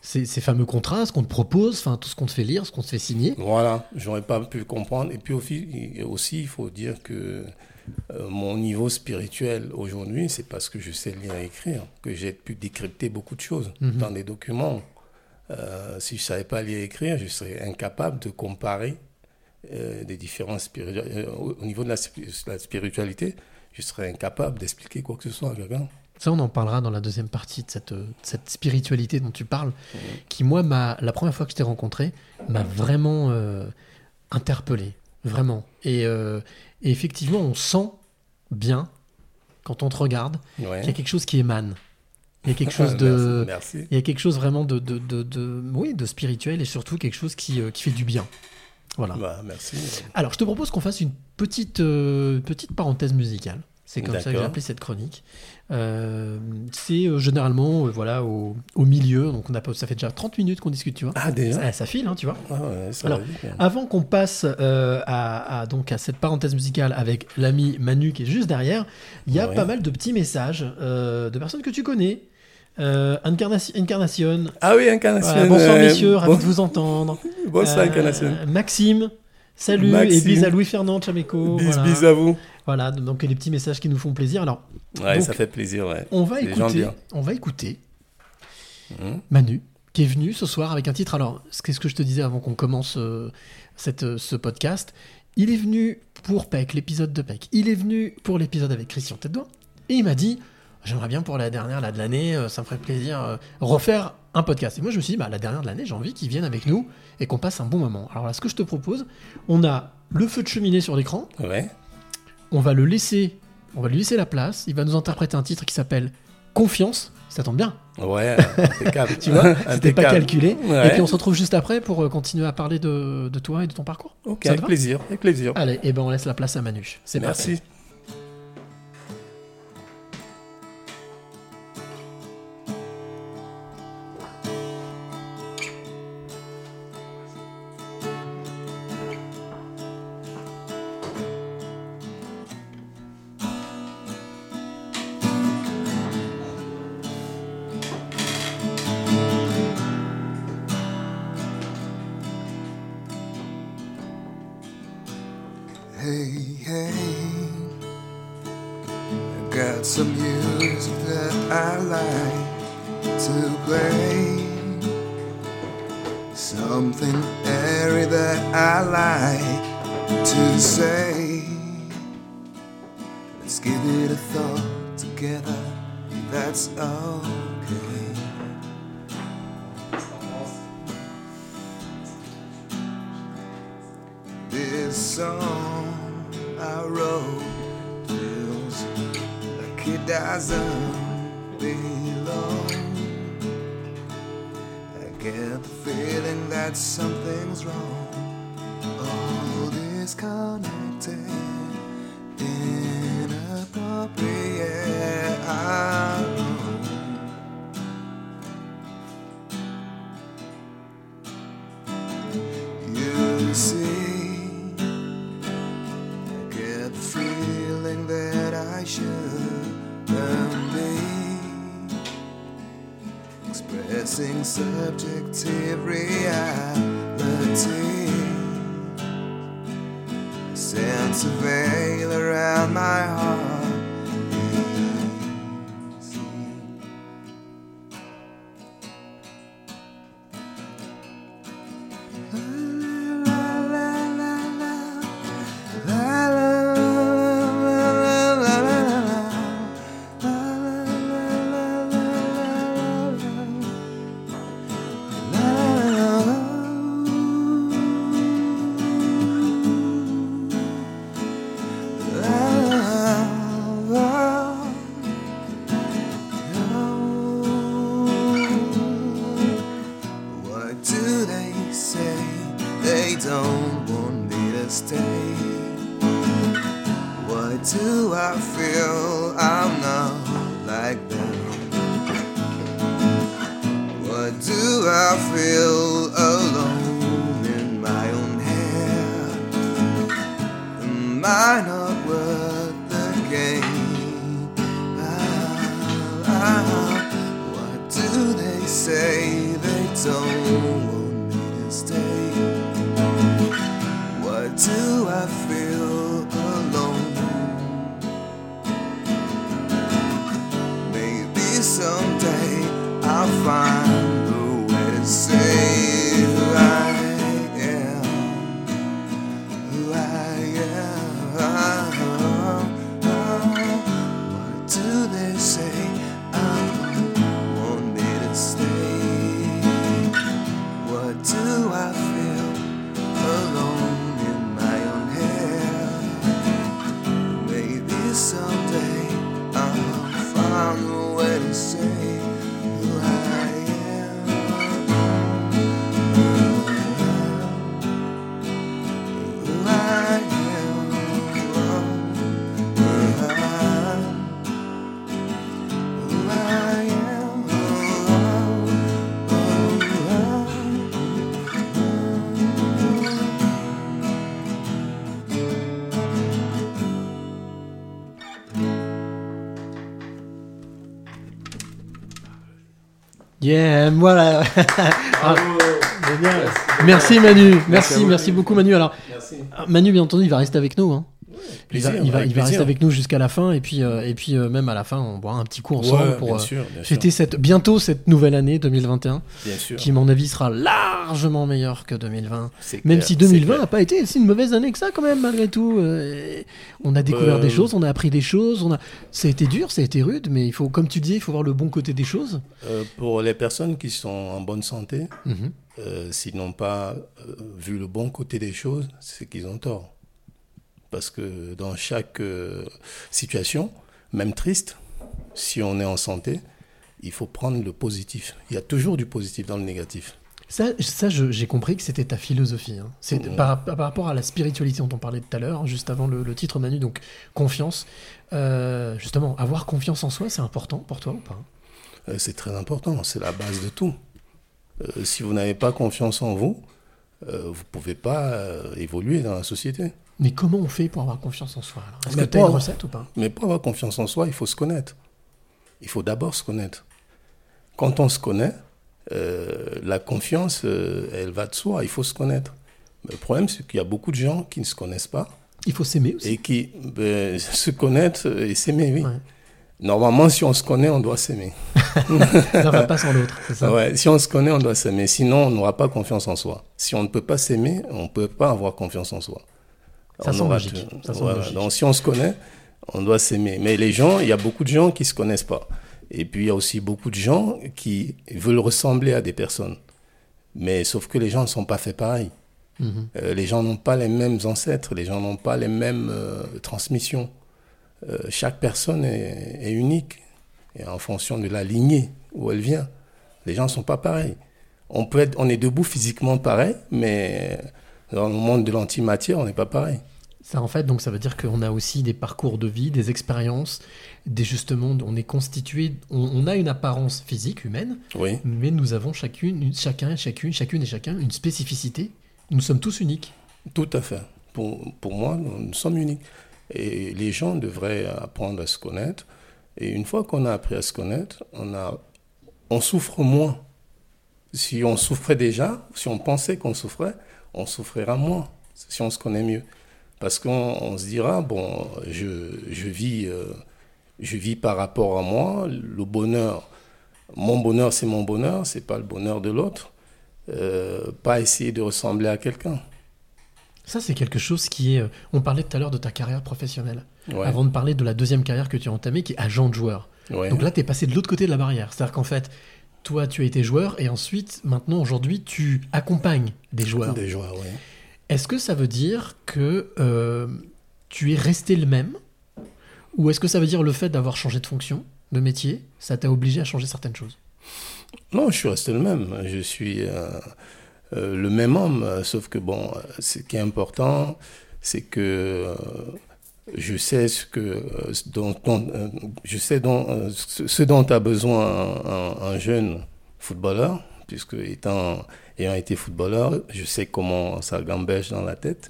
ces, ces fameux contrats, ce qu'on te propose, enfin tout ce qu'on te fait lire, ce qu'on te fait signer. Voilà, j'aurais pas pu comprendre. Et puis aussi il faut dire que euh, mon niveau spirituel aujourd'hui, c'est parce que je sais lire et écrire, que j'ai pu décrypter beaucoup de choses Mhm. dans des documents. Euh, si je savais pas lire et écrire, je serais incapable de comparer euh, des différences spirituelles. au au niveau de la, spi- la spiritualité, je serais incapable d'expliquer quoi que ce soit à quelqu'un. Ça, on en parlera dans la deuxième partie de cette, euh, cette spiritualité dont tu parles, qui, moi, la première fois que je t'ai rencontré, m'a vraiment euh, interpellé. Vraiment. Et, euh, et effectivement, on sent bien, quand on te regarde, Ouais. qu'il y a quelque chose qui émane. Il y a quelque chose <laughs> de. Merci. merci. Il y a quelque chose vraiment de, de, de, de- oui, de spirituel et surtout quelque chose qui, euh, qui fait du bien. Voilà. Bah, merci. Alors, je te propose qu'on fasse une petite, euh, petite parenthèse musicale. C'est comme ça que j'ai appelé cette chronique. Euh, c'est euh, généralement euh, voilà, au, au milieu. Donc, on a, ça fait déjà 30 minutes qu'on discute, tu vois. Ah, déjà Ça, ça file, hein, tu vois. Ah ouais, ça Alors, vite, hein. Avant qu'on passe à, à- donc à cette parenthèse musicale avec l'ami Manu qui est juste derrière, il y a Ouais. pas mal de petits messages de personnes que tu connais. Euh, Incarnation, Incarnation. Ah oui, Incarnation. Voilà, bonsoir euh, messieurs, ravi de vous entendre. <laughs> Bonsoir, Euh, Incarnation. Maxime, salut Maxime. et bis à Louis-Fernand Chameco. Bis, voilà. bis à vous. Voilà, donc les petits messages qui nous font plaisir. Alors, Ouais, Donc, ça fait plaisir, ouais. on va écouter, on va écouter Hum. Manu qui est venu ce soir avec un titre. Alors, qu'est-ce que je te disais avant qu'on commence euh, cette, euh, ce podcast? Il est venu pour Peck, l'épisode de Peck. Il est venu pour l'épisode avec Christian Tête d'Oie. Et il m'a dit J'aimerais bien pour la dernière là, de l'année, euh, ça me ferait plaisir, euh, refaire un podcast. Et moi, je me suis dit bah, La dernière de l'année, j'ai envie qu'il vienne avec nous et qu'on passe un bon moment. Alors là, ce que je te propose, on a le feu de cheminée sur l'écran. Ouais. On va le laisser, on va lui laisser la place. Il va nous interpréter un titre qui s'appelle Confiance. Ça tombe bien. Ouais, impeccable. <laughs> Tu vois, c'était pas calculé. Ouais. Et puis on se retrouve juste après pour euh, continuer à parler de, de toi et de ton parcours. Ok, avec plaisir, avec plaisir. Allez, et ben on laisse la place à Manu. C'est. Merci. Got some music that I like to play. Something airy that I like to say. Let's give it a thought together. That's okay. This song doesn't belong. I get the feeling that something's wrong. Feel. Yeah, voilà. <laughs> Ah, génial. Merci Manu, merci, merci beaucoup Manu. Alors, Manu, bien entendu, il va rester avec nous. hein. Il va, plaisir, il va, avec il va rester avec nous jusqu'à la fin et puis, euh, et puis euh, même à la fin, on boira un petit coup ensemble Ouais, pour euh, sûr, fêter sûr. cette, bientôt cette nouvelle année 2021 Bien sûr. qui, à mon avis, sera largement meilleure que 2020. C'est Même si c'est 2020 clair. n'a pas été si une mauvaise année que ça, quand même, malgré tout. On a découvert Euh, des choses, on a appris des choses. On a... Ça a été dur, ça a été rude, mais il faut, comme tu dis, il faut voir le bon côté des choses. Euh, pour les personnes qui sont en bonne santé, Mhm. euh, s'ils n'ont pas vu le bon côté des choses, c'est qu'ils ont tort. Parce que dans chaque euh, situation, même triste, si on est en santé, il faut prendre le positif. Il y a toujours du positif dans le négatif. Ça, j'ai compris que c'était ta philosophie. hein. C'est Mhm. par, par rapport à la spiritualité dont on parlait tout à l'heure, juste avant le, le titre Manu, donc confiance. Euh, justement, avoir confiance en soi, c'est important pour toi ou pas? Euh, c'est très important, c'est la base de tout. Euh, si vous n'avez pas confiance en vous, vous ne pouvez pas évoluer dans la société. Mais comment on fait pour avoir confiance en soi Est-ce que tu as une recette ou pas? Mais pour avoir confiance en soi, il faut se connaître. Il faut d'abord se connaître. Quand on se connaît, euh, la confiance, euh, elle va de soi. Il faut se connaître. Mais le problème, c'est qu'il y a beaucoup de gens qui ne se connaissent pas. Il faut s'aimer aussi. Et qui ben, <laughs> se connaître et s'aimer, oui. Ouais. Normalement, si on se connaît, on doit s'aimer. <laughs> L'un va pas sans l'autre, c'est ça? Ouais, si on se connaît, on doit s'aimer. Sinon, on n'aura pas confiance en soi. Si on ne peut pas s'aimer, on ne peut pas avoir confiance en soi. Ça logique. voilà. logique. Donc, si on se connaît, on doit s'aimer. Mais les gens, il y a beaucoup de gens qui se connaissent pas. Et puis, il y a aussi beaucoup de gens qui veulent ressembler à des personnes. Mais sauf que les gens ne sont pas faits pareil. Mhm. Euh, les gens n'ont pas les mêmes ancêtres, les gens n'ont pas les mêmes euh, transmissions. Euh, chaque personne est, est unique et en fonction de la lignée où elle vient. Les gens ne sont pas pareils. On, peut être, on est debout physiquement pareil, mais dans le monde de l'antimatière, on n'est pas pareil. Ça, en fait, donc ça veut dire qu'on a aussi des parcours de vie, des expériences, des justement, on est constitué, on, on a une apparence physique humaine, Oui, mais nous avons chacune, une- chacun, chacune, chacune et chacun une spécificité. Nous sommes tous uniques. tout à fait. Pour, pour moi, nous, nous sommes uniques. Et les gens devraient apprendre à se connaître. Et une fois qu'on a appris à se connaître, on, a, on souffre moins. Si on souffrait déjà, si on pensait qu'on souffrait, on souffrira moins si on se connaît mieux. Parce qu'on on se dira, bon, je, je, vis, euh, je vis par rapport à moi, le bonheur, mon bonheur c'est mon bonheur, c'est pas le bonheur de l'autre. Euh, pas essayer de ressembler à quelqu'un. Ça, c'est quelque chose qui est. euh, On parlait tout à l'heure de ta carrière professionnelle. Ouais. Avant de parler de la deuxième carrière que tu as entamée, qui est agent de joueur. Ouais. Donc là, tu es passé de l'autre côté de la barrière. C'est-à-dire qu'en fait, toi, tu as été joueur et ensuite, maintenant, aujourd'hui, tu accompagnes des joueurs. Des joueurs, oui. Est-ce que ça veut dire que euh, tu es resté le même? Ou est-ce que ça veut dire le fait d'avoir changé de fonction, de métier, ça t'a obligé à changer certaines choses? Non, je suis resté le même. Je suis euh, euh, le même homme, sauf que bon, ce qui est important, c'est que je sais ce que euh, dont, euh, je sais dont, euh, ce, dont a besoin un, un- un jeune footballeur, puisque étant ayant été footballeur, je sais comment ça gambèche dans la tête.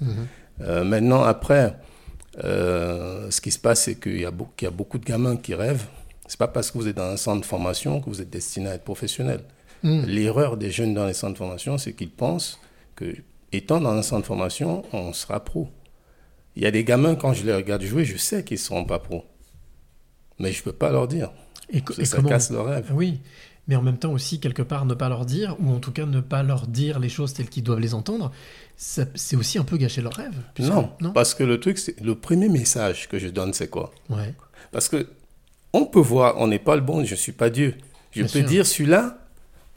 Euh, maintenant, après, euh, ce qui se passe, c'est qu'il y, a beaucoup- qu'il y a beaucoup de gamins qui rêvent. C'est pas parce que vous êtes dans un centre de formation que vous êtes destiné à être professionnel. Mm. L'erreur des jeunes dans les centres de formation, c'est qu'ils pensent que, étant dans un centre de formation, on sera pro. Il y a des gamins, quand je les regarde jouer, je sais qu'ils ne seront pas pro. Mais je ne peux pas leur dire. Et, et ça comment- casse leur rêve. Oui, mais en même temps aussi, quelque part, ne pas leur dire, ou en tout cas ne pas leur dire les choses telles qu'ils doivent les entendre, c'est aussi un peu gâcher leur rêve. Non, non parce que le truc, c'est le premier message que je donne, c'est quoi? Ouais. Parce que on peut voir, on n'est pas le bon, je ne suis pas Dieu. Je Bien peux sûr. dire celui-là,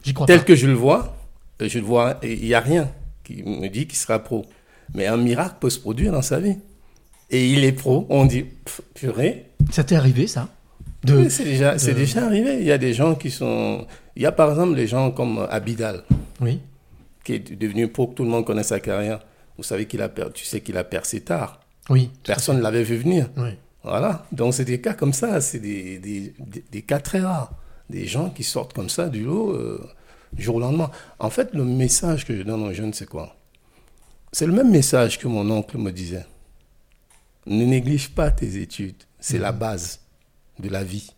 tel pas. que je le vois, euh, je le vois, il n'y a rien qui me dit qu'il sera pro. Mais un miracle peut se produire dans sa vie. Et il est pro, on dit, pff, purée, Ça t'est arrivé, ça? Oui, c'est déjà, c'est de- déjà arrivé. Il y a des gens qui sont. Il y a par exemple des gens comme Abidal, Oui. qui est devenu pro, que tout le monde connaît sa carrière. Vous savez qu'il a per- tu sais qu'il a percé tard. Oui. Personne ne l'avait vu venir. Oui. Voilà. Donc c'est des cas comme ça, c'est des, des, des- des cas très rares. Des gens qui sortent comme ça du lot euh, du jour au lendemain. En fait, le message que je donne aux jeunes, c'est quoi? C'est le même message que mon oncle me disait. Ne néglige pas tes études. C'est la base de la vie.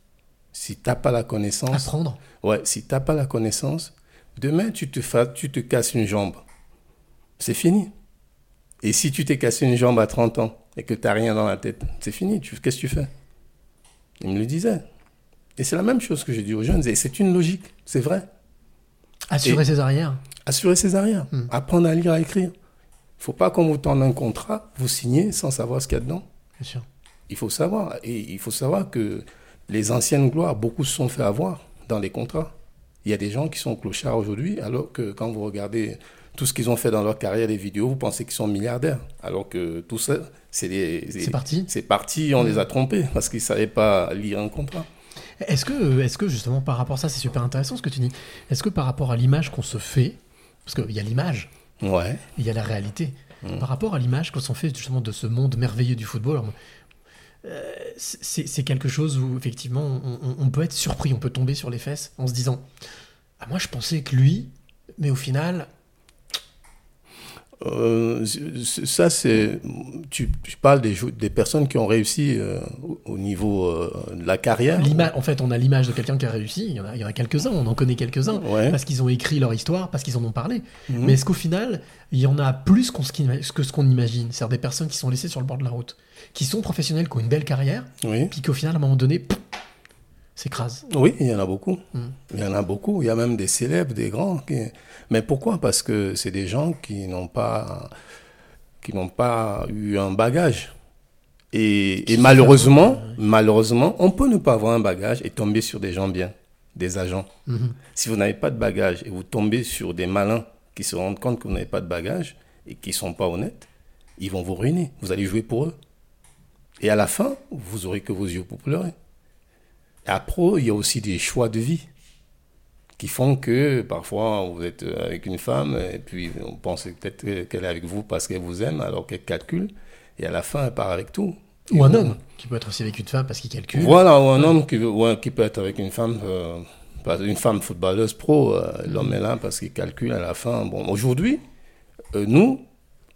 Si tu n'as pas la connaissance, Apprendre. Ouais, si t'as pas la connaissance, demain tu te, fas, tu te casses une jambe. C'est fini. Et si tu t'es cassé une jambe à 30 ans et que t'as rien dans la tête, c'est fini. Tu- Qu'est-ce que tu fais? Il me le disait. Et c'est la même chose que je dis aux jeunes. Et c'est une logique. C'est vrai. Assurer Et- ses arrières. Assurer ses arrières. Hmm. Apprendre à lire, à écrire. Il faut pas qu'on vous tende un contrat, vous signez sans savoir ce qu'il y a dedans. Bien sûr. Il faut savoir. Et il faut savoir que les anciennes gloires, beaucoup se sont fait avoir dans les contrats. Il y a des gens qui sont clochards aujourd'hui, alors que quand vous regardez tout ce qu'ils ont fait dans leur carrière, les vidéos, vous pensez qu'ils sont milliardaires. Alors que tout ça, c'est des- C'est parti. C'est parti, on les a trompés parce qu'ils ne savaient pas lire un contrat. Est-ce que, est-ce que justement par rapport à ça, c'est super intéressant ce que tu dis. Est-ce que par rapport à l'image qu'on se fait, parce qu'il y a l'image, Ouais. il y a la réalité. Mm. Par rapport à l'image qu'on s'en fait justement de ce monde merveilleux du football, euh, c'est quelque chose où effectivement on, on- on peut être surpris, on peut tomber sur les fesses en se disant ah, Moi je pensais que lui, mais au final, Euh, ça, c'est. Tu, tu parles des, personnes qui ont réussi euh, au- au niveau euh, de la carrière. En fait, on a l'image de quelqu'un qui a réussi. Il y en a, quelques-uns, on en connaît quelques-uns. Ouais. Parce qu'ils ont écrit leur histoire, parce qu'ils en ont parlé. Mhm. Mais est-ce qu'au final, il y en a plus qu'ima- que ce qu'on imagine? C'est-à-dire des personnes qui sont laissées sur le bord de la route, qui sont professionnelles, qui ont une belle carrière, Oui. puis qu'au final, à un moment donné, pff, s'écrasent. Oui, il y en a beaucoup. Mm. Il y en a beaucoup. Il y a même des célèbres, des grands. qui- Mais pourquoi? Parce que c'est des gens qui n'ont pas, qui n'ont pas eu un bagage. Et, et malheureusement, malheureusement, on peut ne pas avoir un bagage et tomber sur des gens bien, des agents. Mhm. Si vous n'avez pas de bagage et vous tombez sur des malins qui se rendent compte que vous n'avez pas de bagage et qui sont pas honnêtes, ils vont vous ruiner. Vous allez jouer pour eux. Et à la fin, vous aurez que vos yeux pour pleurer. Après, il y a aussi des choix de vie qui font que parfois vous êtes avec une femme et puis on pense peut-être qu'elle est avec vous parce qu'elle vous aime alors qu'elle calcule et à la fin elle part avec tout. Ou un vous- homme, qui peut être aussi avec une femme parce qu'il calcule. Voilà, ou un homme qui, ouais, qui peut être avec une femme, euh, une femme footballeuse pro. euh, L'homme est là parce qu'il calcule à la fin. Bon, aujourd'hui, euh, nous,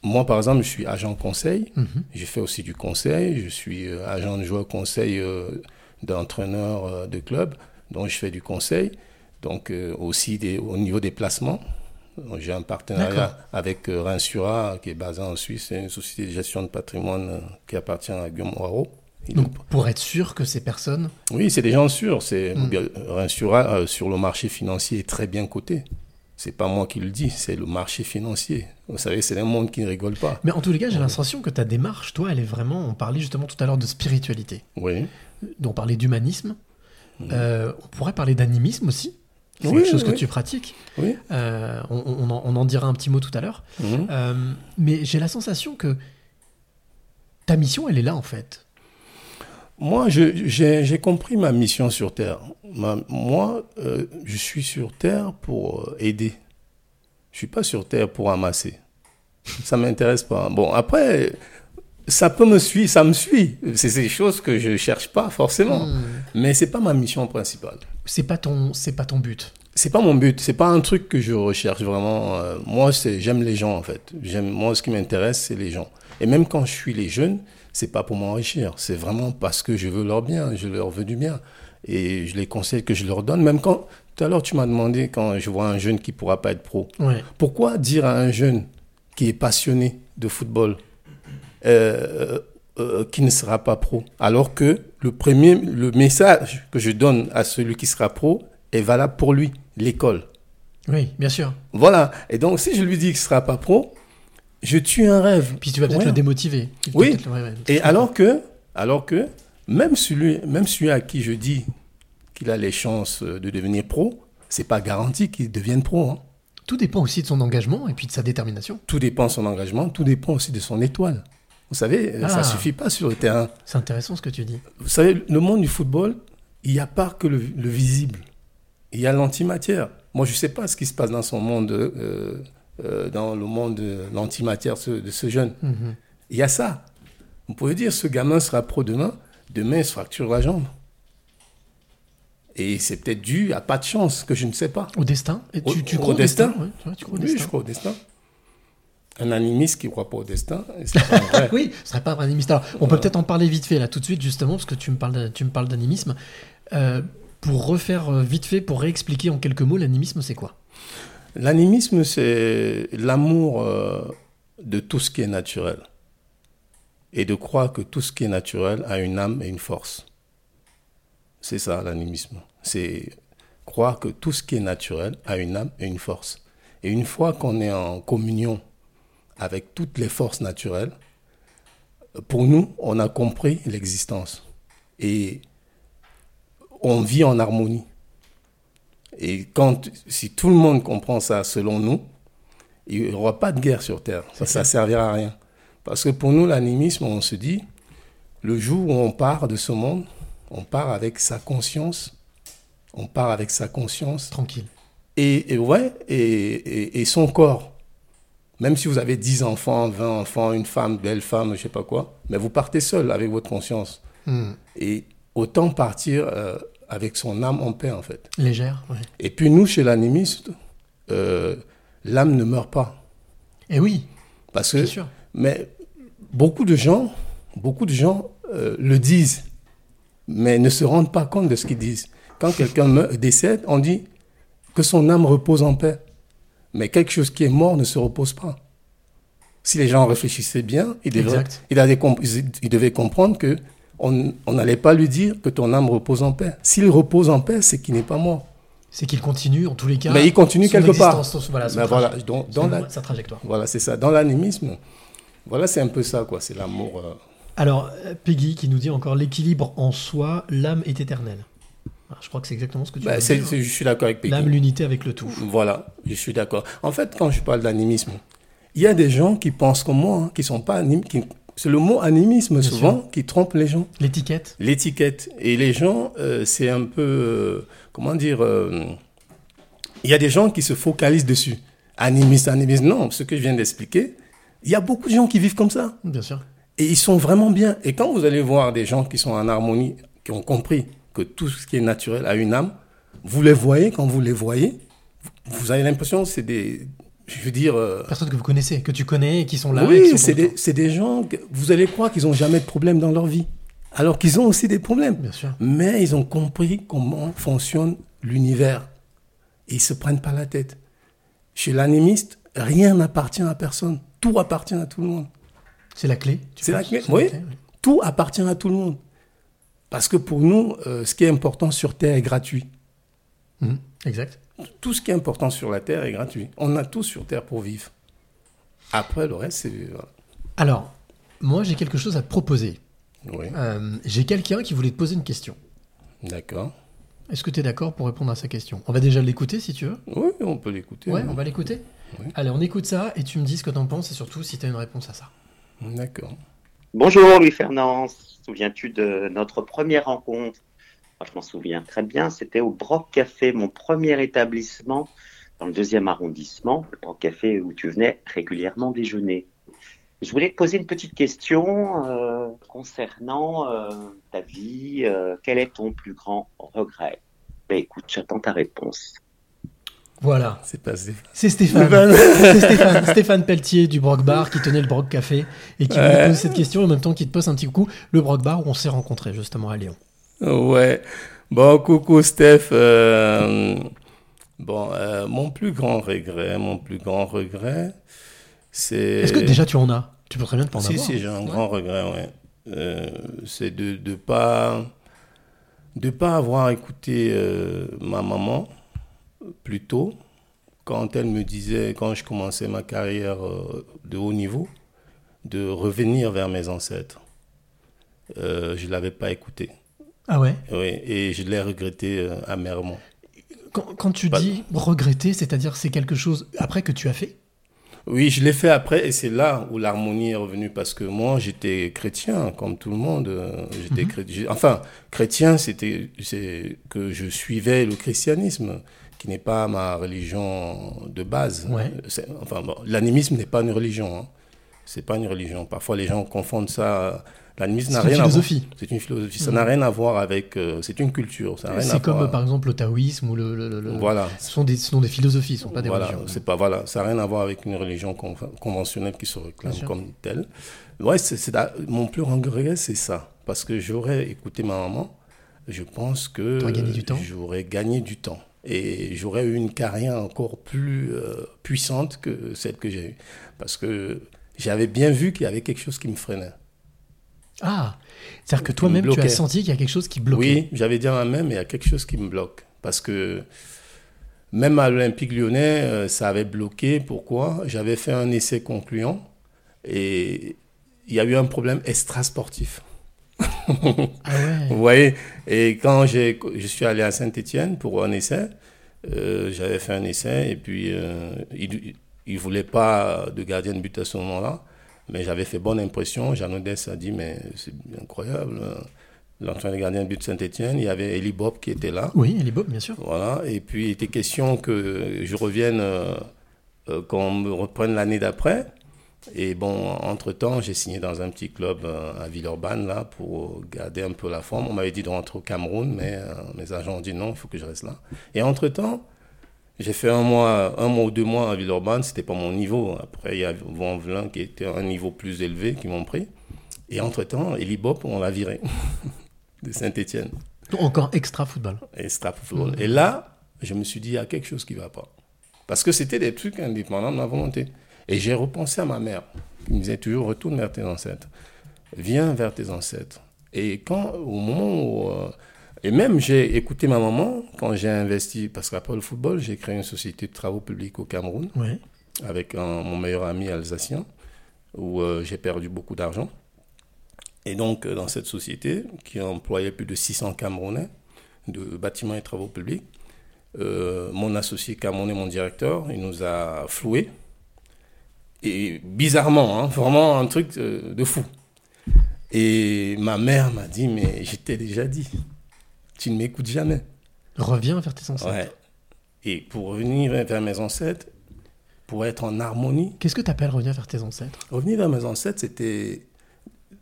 moi par exemple, je suis agent conseil. Mhm. J'ai fait aussi du conseil. Je suis euh, agent de joueur conseil euh, d'entraîneur euh, de club. Donc je fais du conseil. Donc euh, aussi des, au niveau des placements. J'ai un partenariat avec euh, Rinsura, qui est basé en Suisse. C'est une société de gestion de patrimoine qui appartient à Guillaume. Il Donc, pour être sûr que ces personnes. oui, c'est des gens sûrs. C'est Mm. Rinsura, euh, sur le marché financier est très bien coté. C'est pas moi qui le dis, c'est le marché financier. Vous savez, c'est un monde qui ne rigole pas. Mais en tous les cas, j'ai l'impression que ta démarche, toi, elle est vraiment. On parlait justement tout à l'heure de spiritualité. Oui. Donc, on parlait d'humanisme. Euh, on pourrait parler d'animisme aussi. C'est Oui, quelque chose que tu pratiques. Oui. Euh, on, on en, on en dira un petit mot tout à l'heure. Mhm. Euh, mais j'ai la sensation que ta mission, elle est là, en fait. Moi, j'ai compris ma mission sur Terre. Ma- moi, euh, je suis sur Terre pour euh, aider. Je suis pas sur Terre pour amasser. Ça m'intéresse pas. Bon, après, ça peut me suivre, ça me suit. C'est des choses que je cherche pas forcément. Hmm. Mais c'est pas ma mission principale. C'est pas ton, c'est pas ton but. C'est pas mon but, c'est pas un truc que je recherche vraiment. Euh, moi, c'est j'aime les gens en fait. J'aime moi ce qui m'intéresse, c'est les gens. Et même quand je suis les jeunes, c'est pas pour m'enrichir, c'est vraiment parce que je veux leur bien, je leur veux du bien. Et je les conseille que je leur donne. Même quand tout à l'heure tu m'as demandé quand je vois un jeune qui pourra pas être pro. Ouais. Pourquoi dire à un jeune qui est passionné de football euh, euh, qui ne sera pas pro alors que le premier le message que je donne à celui qui sera pro est valable pour lui, l'école? Oui, bien sûr. Voilà. Et donc, si je lui dis qu'il ne sera pas pro, je tue un rêve. Puis tu vas peut-être Ouais. le démotiver. Oui. peut-être le- ouais, ouais. Et alors que, alors que, même celui, même celui à qui je dis qu'il a les chances euh, de devenir pro, c'est pas garanti qu'il devienne pro. hein. Tout dépend aussi de son engagement et puis de sa détermination. Tout dépend de son engagement, tout dépend aussi de son étoile. Vous savez, euh, Ah. ça suffit pas sur le terrain. C'est intéressant ce que tu dis. Vous savez, le monde du football, il n'y a pas que le, le visible. Il y a l'antimatière. Moi, je ne sais pas ce qui se passe dans son monde, euh, euh, dans le monde de l'antimatière ce- de ce jeune. Mhm. Il y a ça. Vous pouvez dire, ce gamin sera pro demain, demain il se fracture la jambe. Et c'est peut-être dû à pas de chance, que je ne sais pas. Au destin Et tu, Au- tu au crois au destin destin, ouais, tu crois au Oui, destin je crois au destin. Un animiste qui ne croit pas au destin, pas vrai. <laughs> Oui, ce serait pas un animiste. Alors, on peut peut-être en parler vite fait là tout de suite justement parce que tu me parles d'animisme. Euh, pour refaire euh, vite fait, pour réexpliquer en quelques mots, l'animisme c'est quoi? L'animisme, c'est l'amour euh, de tout ce qui est naturel. Et de croire que tout ce qui est naturel a une âme et une force. C'est ça, l'animisme. C'est croire que tout ce qui est naturel a une âme et une force. Et une fois qu'on est en communion avec toutes les forces naturelles, pour nous, on a compris l'existence. Et on vit en harmonie. Et quand, si tout le monde comprend ça selon nous, il n'y aura pas de guerre sur Terre. Ça ne servira à rien. Parce que pour nous, l'animisme, on se dit, le jour où on part de ce monde, on part avec sa conscience. On part avec sa conscience. Tranquille. Et, et ouais, et, et, et son corps. Même si vous avez 10 enfants, 20 enfants, une femme, belle femme, je sais pas quoi, mais vous partez seul avec votre conscience. Hmm. Et autant partir euh, avec son âme en paix, en fait. Légère, ouais. Et puis nous, chez l'animiste, euh, l'âme ne meurt pas. Et oui, Parce que, sûr. mais beaucoup de gens, beaucoup de gens euh, le disent, mais ne se rendent pas compte de ce qu'ils disent. Quand quelqu'un meurt- décède, on dit que son âme repose en paix. Mais quelque chose qui est mort ne se repose pas. Si les gens réfléchissaient bien, ils, comp- ils- ils devaient comprendre que on n'allait pas lui dire que ton âme repose en paix. S'il repose en paix, c'est qu'il n'est pas mort. C'est qu'il continue, en tous les cas. Mais il continue quelque part. son- voilà, son dans la- sa trajectoire. Voilà, c'est ça. Dans l'animisme, voilà, c'est un peu ça, quoi. C'est l'amour. euh, Alors, Peggy qui nous dit encore l'équilibre en soi, l'âme est éternelle. Je crois que c'est exactement ce que tu bah, veux c'est- dire. c'est- je suis d'accord avec Peggy. L'âme, l'unité avec le tout. Voilà, je suis d'accord. En fait, quand je parle d'animisme, il y a des gens qui pensent comme moi, hein, qui sont pas qui- C'est le mot animisme Bien souvent qui trompe les gens. L'étiquette. L'étiquette. Et les gens, euh, c'est un peu, euh, comment dire, euh, il y a des gens qui se focalisent dessus. Animiste, animiste, non, ce que je viens d'expliquer, il y a beaucoup de gens qui vivent comme ça. Bien sûr. Et ils sont vraiment bien. Et quand vous allez voir des gens qui sont en harmonie, qui ont compris que tout ce qui est naturel a une âme, vous les voyez, quand vous les voyez, vous avez l'impression que c'est des... Je veux dire... euh, Personnes que vous connaissez, que tu connais qui sont là. oui, c'est des, des gens, que vous allez croire qu'ils n'ont jamais de problème dans leur vie. Alors qu'ils ont aussi des problèmes. Bien sûr. Mais ils ont compris comment fonctionne l'univers. Et ils se prennent pas la tête. Chez l'animiste, rien n'appartient à personne. Tout appartient à tout le monde. C'est la clé. C'est la clé. Oui, clé, oui. tout appartient à tout le monde. Parce que pour nous, euh, ce qui est important sur Terre est gratuit. Mhm, Exact. Tout ce qui est important sur la Terre est gratuit. On a tout sur Terre pour vivre. Après, le reste, c'est... voilà. Alors, moi, j'ai quelque chose à te proposer. Oui, Euh, j'ai quelqu'un qui voulait te poser une question. d'accord. Est-ce que tu es d'accord pour répondre à sa question? On va déjà l'écouter si tu veux. Oui, on peut l'écouter. Ouais, oui. on va l'écouter. Oui. Allez, on écoute ça et tu me dis ce que t'en penses et surtout si tu as une réponse à ça. D'accord. Bonjour Louis Fernand, souviens-tu de notre première rencontre? Je m'en souviens très bien, c'était au Broc Café, mon premier établissement dans le deuxième arrondissement, le Broc Café où tu venais régulièrement déjeuner. Je voulais te poser une petite question euh, concernant euh, ta vie. euh, quel est ton plus grand regret? Ben, Écoute, j'attends ta réponse. Voilà. C'est passé. C'est Stéphane. Ben- <laughs> C'est Stéphane, Stéphane Pelletier du Broc Bar qui tenait le Broc Café et qui Ouais. nous pose cette question et en même temps qui te pose un petit coucou. Le Broc Bar où on s'est rencontrés justement à Lyon. Ouais. Bon, coucou Steph. Euh, bon, euh, mon plus grand regret, mon plus grand regret, c'est... Est-ce que déjà tu en as? Tu peux très bien te en Si, avoir. si, j'ai un Ouais. grand regret, ouais. Euh, c'est de ne pas, de pas avoir écouté euh, ma maman plus tôt, quand elle me disait, quand je commençais ma carrière euh, de haut niveau, de revenir vers mes ancêtres. Euh, je ne l'avais pas écouté. Ah ouais Oui, et je l'ai regretté euh, amèrement. quand, quand tu dis regretter, c'est-à-dire c'est quelque chose après que tu as fait? Oui, je l'ai fait après et c'est là où l'harmonie est revenue parce que moi j'étais chrétien comme tout le monde. euh, J'étais Mhm. chrétien. Enfin, chrétien, c'était c'est que je suivais le christianisme, qui n'est pas ma religion de base. Ouais. Enfin, bon, l'animisme n'est pas une religion. Hein. C'est pas une religion. Parfois les gens confondent ça. L'animisme n'a C'est une rien à voir. philosophie. C'est une philosophie. Ça Mhm. n'a rien à voir avec. euh, c'est une culture. C'est comme voir. par exemple le taoïsme ou le. le- le- le- Voilà. Ce sont, des, ce sont des philosophies, ce ne sont pas des voilà, religions. c'est pas voilà, ça n'a rien à voir avec une religion conv- conventionnelle qui se réclame Bien sûr. comme telle. Ouais, c'est, mon plus grand regret, c'est ça, parce que j'aurais écouté ma maman, je pense que j'aurais gagné du temps et j'aurais eu une carrière encore plus euh, puissante que celle que j'ai eue, parce que j'avais bien vu qu'il y avait quelque chose qui me freinait. Ah C'est-à-dire que toi-même me tu as senti qu'il y a quelque chose qui bloquait. Oui, j'avais dit à mais il y a quelque chose qui me bloque. Parce que même à l'Olympique lyonnais, euh, ça avait bloqué. Pourquoi? J'avais fait un essai concluant et il y a eu un problème extrasportif. Ah ouais <laughs> Vous voyez? Et quand je suis allé à Saint-Etienne pour un essai, euh, j'avais fait un essai et puis euh, il ne voulait pas de gardien de but à ce moment-là, mais j'avais fait bonne impression. Jean Odès a dit, mais c'est incroyable. euh, L'entraîneur de gardien de but Saint-Etienne, il y avait Eli Bob qui était là. Oui, est bonne, bien sûr. Voilà, et puis il était question que je revienne, euh, euh, qu'on me reprenne l'année d'après. Et bon, entre-temps, j'ai signé dans un petit club euh, à Villeurbanne, là, pour garder un peu la forme. On m'avait dit de rentrer au Cameroun, mais euh, mes agents ont dit non, il faut que je reste là. Et entre-temps, J'ai fait un mois, un mois ou deux mois à Villeurbanne, c'était pas mon niveau. Après, il y a Vanvelin qui était à un niveau plus élevé qui m'ont pris. Et entre-temps, Elibop, on l'a viré <laughs> de Saint-Etienne. Encore extra football. Extra football. Et là, je me suis dit, il y a quelque chose qui va pas. Parce que c'était des trucs indépendants de ma volonté. Et j'ai repensé à ma mère, qui me disait toujours, retourne vers tes ancêtres. Viens vers tes ancêtres. Et quand, au moment où... euh, et même, j'ai écouté ma maman quand j'ai investi, parce qu'après le football, j'ai créé une société de travaux publics au Cameroun, avec un- mon meilleur ami alsacien, où euh, j'ai perdu beaucoup d'argent. Et donc, euh, dans cette société, qui employait plus de 600 Camerounais de bâtiments et travaux publics, euh, mon associé camerounais, mon directeur, il nous a floués. Et bizarrement, hein, vraiment un truc de fou. Et ma mère m'a dit, mais je t'ai déjà dit, tu ne m'écoutes jamais. Reviens vers tes ancêtres. Ouais. Et pour revenir vers mes ancêtres, pour être en harmonie, Qu'est-ce que tu appelles revenir vers tes ancêtres? Revenir vers mes ancêtres, c'était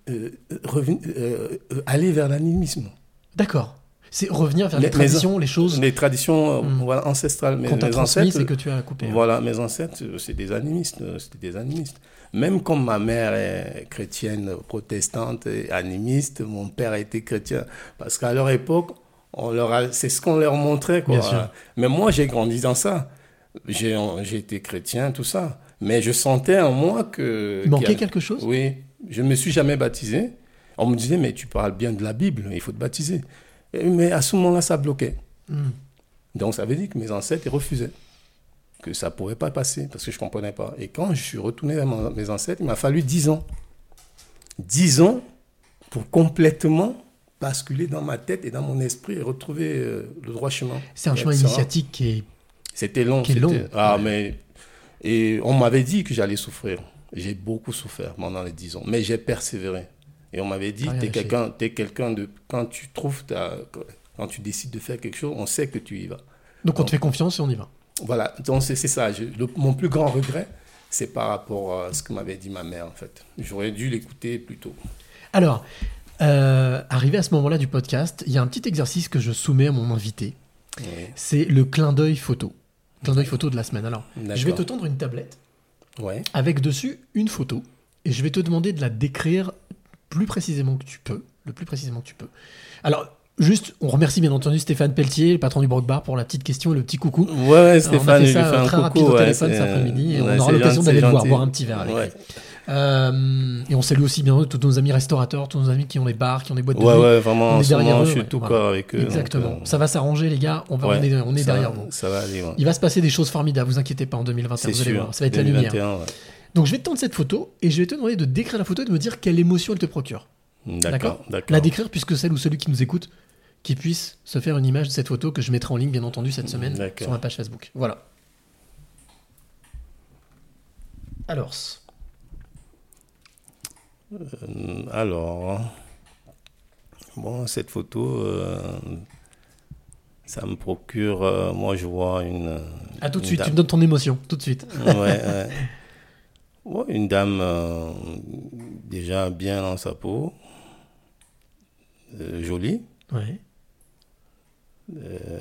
euh, reven- euh, euh, aller vers l'animisme. D'accord. C'est revenir vers les, Les- traditions, les choses Les traditions euh, Mm. voilà, ancestrales. Mes, qu'on t'a mes ancêtres, et que tu as coupées. hein. Voilà, mes ancêtres, euh, c'est des animistes. euh, C'était des animistes. Même comme ma mère est chrétienne, protestante et animiste, mon père été chrétien. Parce qu'à leur époque, on leur a- c'est ce qu'on leur montrait. Quoi. Mais moi, j'ai grandi dans ça. J'ai j'ai été chrétien, tout ça. Mais je sentais en moi que. Il manquait a- quelque chose? Oui. Je ne me suis jamais baptisé. On me disait, mais tu parles bien de la Bible, il faut te baptiser. Mais à ce moment-là, ça bloquait. Hmm. Donc ça veut dire que mes ancêtres ils refusaient. Que ça ne pourrait pas passer parce que je ne comprenais pas. Et quand je suis retourné vers mon- mes ancêtres, il m'a fallu 10 ans. 10 ans pour complètement basculer dans ma tête et dans mon esprit et retrouver euh, le droit chemin. C'est un chemin initiatique qui est. C'était long. qui est long. Ah, Ouais. mais. Et on m'avait dit que j'allais souffrir. J'ai beaucoup souffert pendant les 10 ans. Mais j'ai persévéré. Et on m'avait dit, rien t'es lâché. quelqu'un, quelqu'un de. Quand tu trouves ta. Quand tu décides de faire quelque chose, on sait que tu y vas. Donc on te fait confiance et on y va. Voilà, donc c'est c'est ça. Je- le- mon plus grand regret, c'est par rapport à ce que m'avait dit ma mère, en fait. J'aurais dû l'écouter plus tôt. Alors, euh, arrivé à ce moment-là du podcast, il y a un petit exercice que je soumets à mon invité. C'est le clin d'œil photo. Clin d'œil photo de la semaine. Alors, je vais te tendre une tablette Ouais. avec dessus une photo et je vais te demander de la décrire plus précisément que tu peux, le plus précisément que tu peux. Alors, juste, on remercie bien entendu Stéphane Pelletier, le patron du Brock Bar, pour la petite question et le petit coucou. Ouais, ouais, Stéphane, on a fait lui ça fais un très coucou, rapide au ouais, téléphone cet après-midi et ouais, on aura l'occasion d'aller le voir, boire un petit verre avec lui. Euh, et on salue aussi bien tous nos amis restaurateurs, tous nos amis qui ont des bars, qui ont des boîtes de Ouais, nuit. ouais, vraiment, On est derrière moment, eux, je suis ouais, tout corps avec eux. donc, Exactement. euh, Ça va s'arranger, les gars. On va, on est, on est derrière vous. Ça va aller. Il va se passer des choses formidables, vous inquiétez pas, en 2021, C'est vous allez voir. Ça va être la lumière. 2021. Donc je vais te tendre cette photo et je vais te demander de décrire la photo et de me dire quelle émotion elle te procure. D'accord, d'accord. La décrire puisque celle ou celui qui nous écoute qui puisse se faire une image de cette photo que je mettrai en ligne bien entendu cette semaine sur ma page Facebook. Voilà. Alors, Euh, alors, bon, cette photo, euh, ça me procure, euh, moi je vois une... à tout de suite, dame- tu me donnes ton émotion, tout de suite. ouais, ouais. <laughs> Ouais, une dame euh, déjà bien dans sa peau, jolie, Ouais. Euh,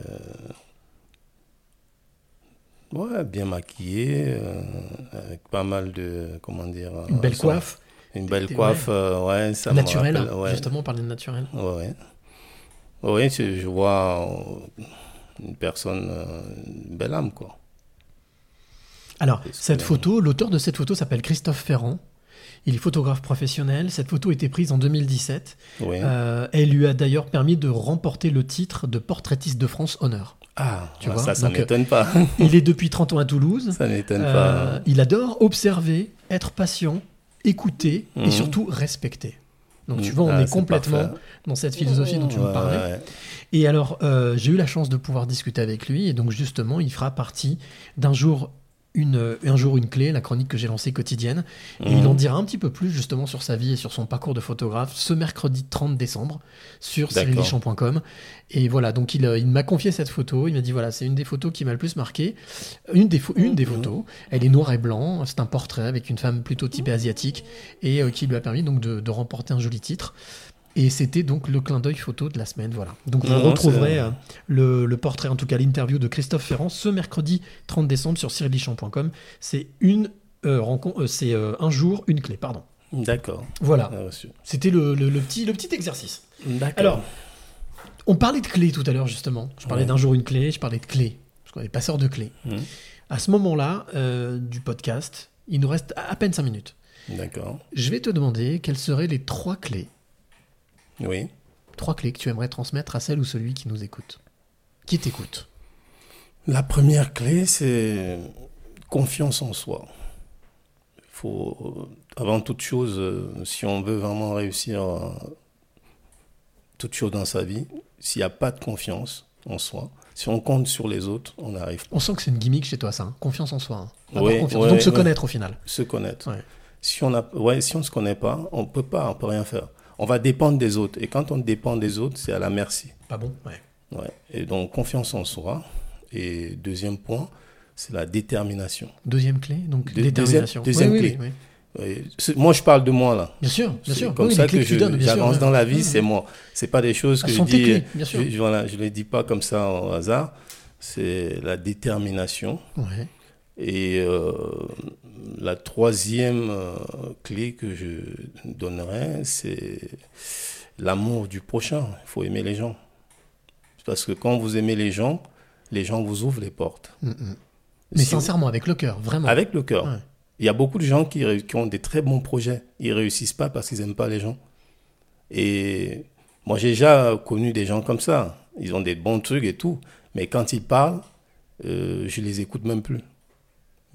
ouais, bien maquillée, euh, avec pas mal de, comment dire... Une belle son- coiffe. Une belle coiffe, euh, ouais, ça rappelle- ouais. justement, on parlait de naturel. Ouais. Oui, je, je vois euh, une personne, euh, une belle âme, quoi. Alors, cette photo, l'auteur de cette photo s'appelle Christophe Ferrand. Il est photographe professionnel. Cette photo a été prise en 2017. Oui. Euh, elle lui a d'ailleurs permis de remporter le titre de portraitiste de France Honneur. ah, tu ouais, vois, ça, ça donc, m'étonne pas. <laughs> Il est depuis 30 ans à Toulouse. ça m'étonne Euh, pas. il adore observer, être patient, écouter et Mhm. surtout respecter. Donc tu vois, on Ah, est complètement parfait. dans cette philosophie dont tu Ouais, me parlais. ouais. Et alors, euh, j'ai eu la chance de pouvoir discuter avec lui, et donc justement, il fera partie d'un jour une, un jour une clé, la chronique que j'ai lancée quotidienne, et il Mhm. en dira un petit peu plus justement sur sa vie et sur son parcours de photographe ce mercredi 30 décembre sur D'accord. cyrildeschamps.com. Et voilà, donc il, euh, il m'a confié cette photo, il m'a dit voilà, c'est une des photos qui m'a le plus marqué, une des, une des Mhm. photos, elle est noir et blanc, c'est un portrait avec une femme plutôt typée asiatique, et euh, qui lui a permis donc de, de remporter un joli titre. Et c'était donc le clin d'œil photo de la semaine, voilà. Donc vous Non, non, retrouverez euh, le, le portrait, en tout cas l'interview de Christophe Ferrand ce mercredi 30 décembre sur cyrilichamp.com. C'est une euh, rencontre, euh, c'est un jour, une clé, pardon. D'accord. Voilà. Ah. C'était le, le- le petit, le petit exercice. D'accord. Alors, on parlait de clés tout à l'heure, justement. Je parlais Ouais. d'un jour une clé, je parlais de clés, parce qu'on est passeur de clés. Mhm. À ce moment-là du podcast, il nous reste à peine 5 minutes. D'accord. Je vais te demander quelles seraient les trois clés, Oui. trois clés que tu aimerais transmettre à celle ou celui qui nous écoute. Qui t'écoute La première clé, c'est confiance en soi. Il faut, avant toute chose, euh, si on veut vraiment réussir euh, toute chose dans sa vie, s'il n'y a pas de confiance en soi, si on compte sur les autres, on n'arrive pas. On sent que c'est une gimmick chez toi, ça. hein. Confiance en soi. hein. Confiance. ouais, Donc se ouais. connaître au final. Se connaître. Ouais. Si on a, ouais, si on se connaît pas, on peut pas, on peut rien faire. On va dépendre des autres. Et quand on dépend des autres, c'est à la merci. Pas bon? Ouais. Ouais. Et donc confiance en soi. Et deuxième point, c'est la détermination. Deuxième clé, donc détermination. Deuxième, Oui, oui, clé. oui, oui. Moi, je parle de moi là. Bien sûr, bien sûr. comme ça que j'avance ouais. dans la vie, c'est moi. C'est pas des choses que je dis. clés, bien sûr. Je, voilà, je les dis pas comme ça au hasard. C'est la détermination. Ouais. Et euh, la troisième euh, clé que je donnerais, c'est l'amour du prochain. Il faut aimer les gens. Parce que quand vous aimez les gens, les gens vous ouvrent les portes. Mm, mm. Mais Si vous- sincèrement, avec le cœur, vraiment. Avec le cœur. Ouais. Il y a beaucoup de gens qui, ont des très bons projets. Ils réussissent pas parce qu'ils n'aiment pas les gens. Et moi, j'ai déjà connu des gens comme ça. Ils ont des bons trucs et tout. Mais quand ils parlent, euh, je les écoute même plus.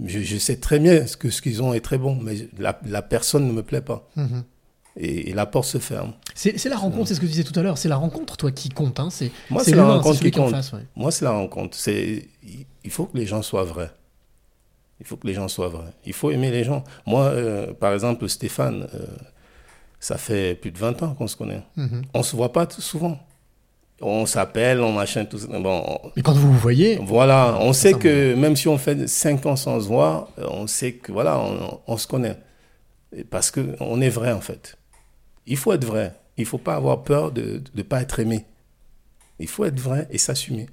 Je, je sais très bien ce que ce qu'ils ont est très bon, mais la, la personne ne me plaît pas. Mhm. Et, et la porte se ferme. C'est la rencontre, c'est ce que tu disais tout à l'heure. C'est la rencontre, toi, qui compte. Hein. C'est Moi, c'est la rencontre qui compte. Moi, c'est la rencontre. C'est, il faut que les gens soient vrais. Il faut que les gens soient vrais. Il faut aimer les gens. Moi, euh, par exemple, Stéphane, euh, ça fait plus de 20 ans qu'on se connaît. Mhm. On se voit pas souvent. On s'appelle, on machin, tout ça. Bon, on- Mais quand vous vous voyez, voilà, on sait que même si on fait 5 ans sans se voir, euh, on sait que voilà, on, on se connaît. Parce que on est vrai en fait. Il faut être vrai. Il faut pas avoir peur de ne pas être aimé. Il faut être vrai et s'assumer.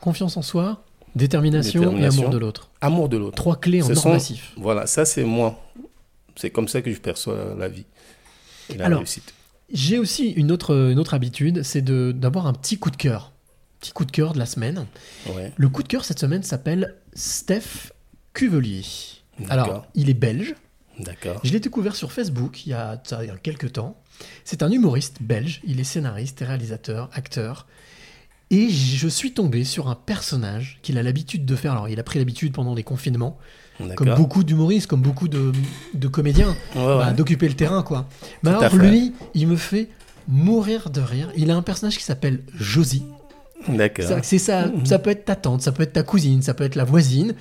confiance en soi, détermination, Détermination. et amour de l'autre. Amour de l'autre. Trois clés en or massif. Voilà, ça c'est moi. C'est comme ça que je perçois la vie et la Alors, réussite. J'ai aussi une autre, une autre habitude, c'est de- d'avoir un petit coup de cœur. Petit coup de cœur de la semaine. Ouais. Le coup de cœur cette semaine s'appelle Steph Cuvelier. Alors, il est belge. D'accord. Je l'ai découvert sur Facebook il y a, ça, il y a quelques temps. C'est un humoriste belge. Il est scénariste réalisateur, acteur. Et je suis tombé sur un personnage qu'il a l'habitude de faire. Alors, il a pris l'habitude pendant les confinements, comme beaucoup d'humoristes, comme beaucoup de, de comédiens, Ouais, bah, d'occuper le terrain, quoi. Mais Tout à alors, lui, il me fait mourir de rire. Il a un personnage qui s'appelle Josie. D'accord. C'est ça, ça peut être ta tante, ça peut être ta cousine, ça peut être la voisine.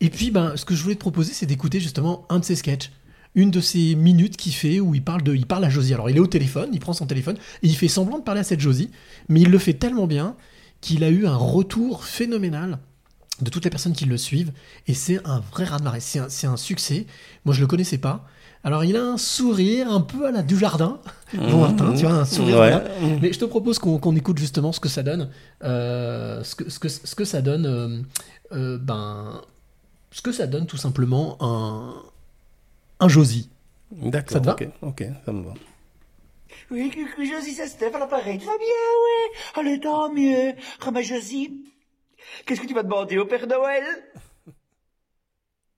Et puis, ben, ce que je voulais te proposer, c'est d'écouter justement un de ses sketchs. Une de ces minutes qu'il fait où il parle, de, il parle à Josie. Alors, il est au téléphone, il prend son téléphone et il fait semblant de parler à cette Josie, mais il le fait tellement bien qu'il a eu un retour phénoménal de toutes les personnes qui le suivent. Et c'est un vrai raz-de-marée. C'est un, c'est un succès. Moi, je le connaissais pas. Alors, il a un sourire un peu à la Dujardin. <laughs> Bon, Martin, tu vois, un sourire. Ouais. Mais je te propose qu'on qu'on écoute justement ce que ça donne. euh, ce, que, ce, que, ce que ça donne. euh, euh, ben, ce que ça donne tout simplement un, un Josie. D'accord. Ça te va ok, ok, ça me va. Oui, Josie, c'est Steph à l'appareil. Tu vas bien, ouais Allez, tant mieux. Ma Josie, qu'est-ce que tu vas demander au Père Noël?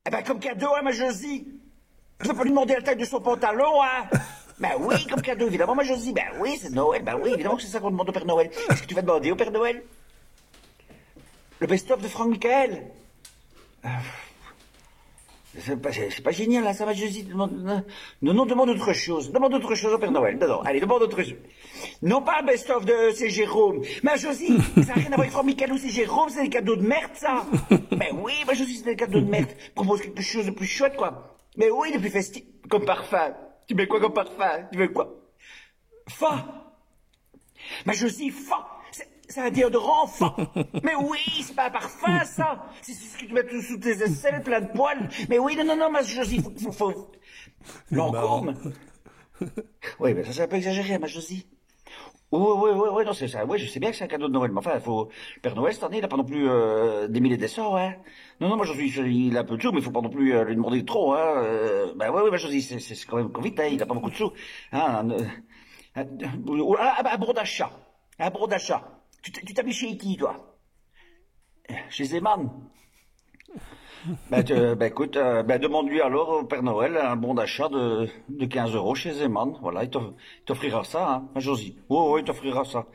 Eh ben, comme cadeau, hein, ma Josie. Tu vas pas lui demander la taille de son pantalon, hein <laughs> Ben oui, comme cadeau, évidemment, ma Josie. Ben oui, c'est Noël. Ben oui, évidemment que c'est ça qu'on demande au Père Noël. Qu'est-ce que tu vas demander au Père Noël? Le best-of de Franck Michael? Ah, c'est pas, c'est pas génial, là, ça va, Josie. Demande, non, non, demande autre chose. Demande autre chose au Père Noël. Non, non, allez, demande autre chose. Non pas un best-of de c'est Jérôme. Mais Josie, <laughs> ça n'a rien à voir avec Michael ou c'est Jérôme, c'est des cadeaux de merde, ça. Mais oui, ma Josie, c'est des cadeaux de merde. Propose quelque chose de plus chouette, quoi. Mais oui, de plus festif. Comme parfum. Tu mets quoi comme parfum? Tu veux quoi? Fa. Ma Josie, fa. C'est- un déodorant, fa. Mais oui, c'est pas un parfum, ça. C'est ce que tu mets tout sous tes aisselles, plein de poils. Mais oui, non, non, non, ma Josie, faut, faut, faut... Lancôme. Oui, mais ça c'est un peu exagéré, ma Josie. Oui, oui, oui, oui, non, c'est ça. Oui, je sais bien que c'est un cadeau de Noël, mais enfin, il faut... Le Père Noël, cette année, il n'a pas non plus euh, des milliers cents, hein. Non, non, moi, je suis, il a un peu de sous, mais il faut pas non plus euh, lui demander trop, hein. Euh, ben, oui, oui, ma Josie, c'est, c'est quand même vite, hein, il a pas beaucoup de sous. Hein, un, euh, un, un, un bon d'achat. Un bon d'achat. Tu t'habilles chez qui, toi? Chez Zeman ben, tu- ben, écoute, euh, ben, demande-lui alors au Père Noël un bon d'achat de, de 15 euros chez Zeman. Voilà, il t'off- il t'offrira ça, hein, hein, Josie. Oui, oui, il t'offrira ça.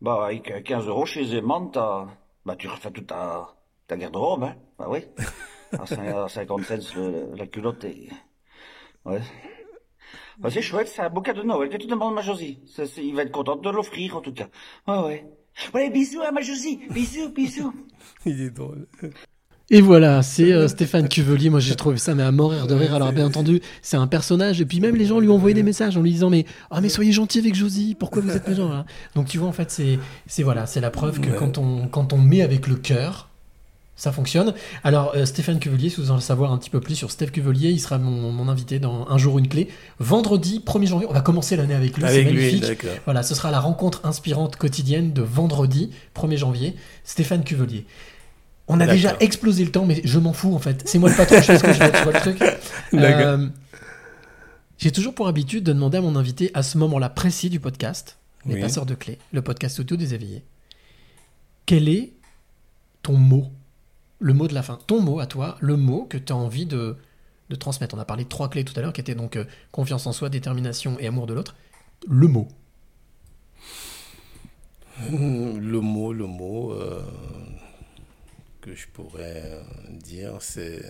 Bah, avec 15 euros chez Zeman, t'as, bah, tu refais toute ta, ta garde-robe, hein. Bah oui. À cin- à 50 cents le- la culotte. Ouais. Bah, c'est chouette, c'est un cadeau de Noël que tu demandes, ma Josie. Il va être content de l'offrir, en tout cas. Ouais, ouais. Ouais, bisous, hein, ma Josie. Bisous, bisous. <laughs> Il est drôle. Et voilà, c'est euh, Stéphane Cuvelier. Moi, j'ai trouvé ça mais à mourir de rire. Alors, bien entendu, c'est un personnage. Et puis, même les gens lui ont envoyé des messages en lui disant Mais, ah, mais soyez gentil avec Josie. Pourquoi vous êtes méchant là Donc, tu vois, en fait, c'est, c'est voilà, c'est la preuve que Ouais. quand on, quand on met avec le cœur, ça fonctionne. Alors, euh, Stéphane Cuvelier, si vous en savoir un petit peu plus sur Steph Cuvelier, il sera mon, mon invité dans Un jour, une clé. Vendredi 1er janvier, on va commencer l'année avec lui. Avec c'est lui, magnifique. d'accord. Voilà, ce sera la rencontre inspirante quotidienne de vendredi 1er janvier. Stéphane Cuvelier. On a déjà explosé le temps, mais je m'en fous en fait. C'est moi le patron, je fais ce que je veux, tu vois le truc. <laughs> Euh, J'ai toujours pour habitude de demander à mon invité, à ce moment-là précis du podcast, Les Oui. Passeurs de Clés, le podcast audio des éveillés, quel est ton mot? Le mot de la fin. Ton mot à toi, le mot que tu as envie de, de transmettre. On a parlé de trois clés tout à l'heure qui étaient donc euh, confiance en soi, détermination et amour de l'autre. Le mot. Le mot, le mot euh, que je pourrais euh, dire, c'est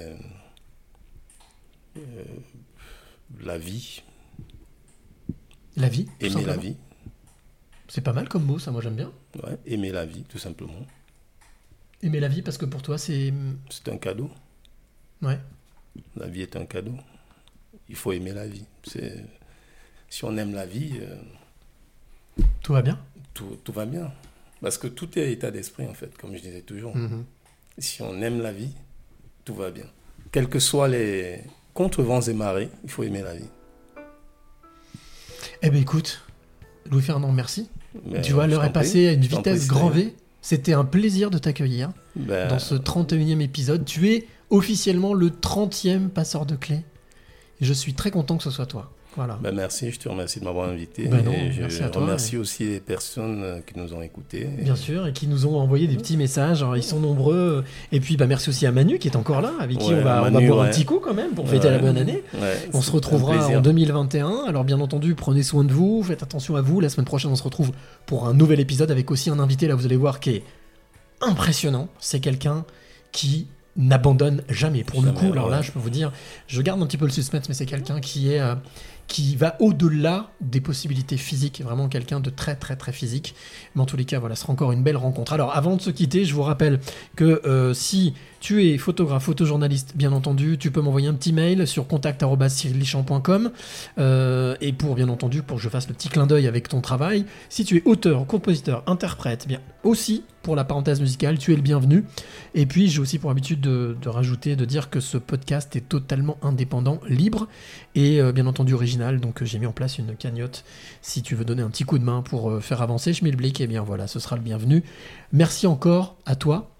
euh, la vie. La vie. Aimer la vie. C'est pas mal comme mot, ça, moi j'aime bien. Ouais, aimer la vie, tout simplement. Aimer la vie parce que pour toi c'est. C'est un cadeau. Ouais. La vie est un cadeau. Il faut aimer la vie. C'est si on aime la vie, euh, Tout va bien tout, tout va bien. Parce que tout est état d'esprit, en fait, comme je disais toujours. Mhm. Si on aime la vie, tout va bien. Quels que soient les contre-vents et marées, il faut aimer la vie. Eh ben écoute, Louis Fernand, merci. Mais tu vois, l'heure est passée à une vitesse grand V. C'était un plaisir de t'accueillir Ben, dans ce 31e épisode. Tu es officiellement le 30e passeur de clés. Et je suis très content que ce soit toi. Voilà. Ben, merci, je te remercie de m'avoir invité. Ben non, et je merci à toi, remercie et- aussi les personnes euh, qui nous ont écoutés. Bien sûr, et qui nous ont envoyé des petits messages. Alors, ils sont nombreux. Et puis, bah, merci aussi à Manu qui est encore là, avec qui Ouais, on va, on va Manu, boire un petit coup quand même pour fêter la bonne année. On se retrouvera en 2021. Alors, bien entendu, prenez soin de vous, faites attention à vous. La semaine prochaine, on se retrouve pour un nouvel épisode avec aussi un invité. Là, vous allez voir qui est impressionnant. C'est quelqu'un qui n'abandonne jamais. Pour le coup, alors là, je peux vous dire, je garde un petit peu le suspense, mais c'est quelqu'un qui est euh, qui va au-delà des possibilités physiques, vraiment quelqu'un de très très très physique. Mais en tous les cas, voilà, ce sera encore une belle rencontre. Alors, avant de se quitter, je vous rappelle que euh, si tu es photographe, photojournaliste, bien entendu, tu peux m'envoyer un petit mail sur contact@cyrillichamp.com euh, et pour bien entendu pour que je fasse le petit clin d'œil avec ton travail. Si tu es auteur, compositeur, interprète, bien aussi pour la parenthèse musicale, tu es le bienvenu. Et puis j'ai aussi pour habitude de, de rajouter, de dire que ce podcast est totalement indépendant, libre et euh, bien entendu original. Donc euh, j'ai mis en place une cagnotte. Si tu veux donner un petit coup de main pour euh, faire avancer Schmilblick, et bien voilà, ce sera le bienvenu. Merci encore à toi.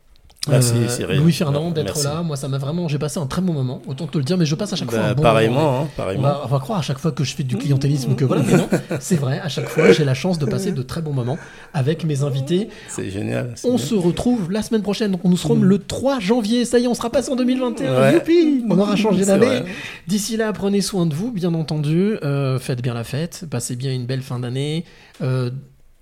Merci, Euh, Cyril. Louis Fernand d'être là, moi ça m'a vraiment, j'ai passé un très bon moment, autant te le dire, mais je passe à chaque fois Bah, un bon pareillement, moment. hein, pareillement. On, va, on va croire à chaque fois que je fais du clientélisme que voilà, mais non, c'est vrai, à chaque fois j'ai la chance de passer de très bons moments avec mes invités. C'est génial. On bien. se retrouve la semaine prochaine, donc nous serons le 3 janvier, ça y est, on sera passé en 2021, Ouais. youpi On aura changé d'année. D'ici là, prenez soin de vous, bien entendu, euh, faites bien la fête, passez bien une belle fin d'année. Euh,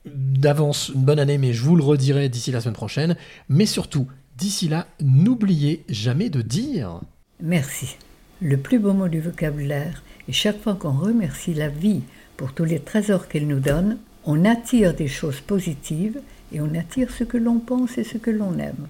D'avance, une bonne année, mais je vous le redirai d'ici la semaine prochaine. Mais surtout, d'ici là, n'oubliez jamais de dire... Merci. Le plus beau mot du vocabulaire, et chaque fois qu'on remercie la vie pour tous les trésors qu'elle nous donne, on attire des choses positives et on attire ce que l'on pense et ce que l'on aime.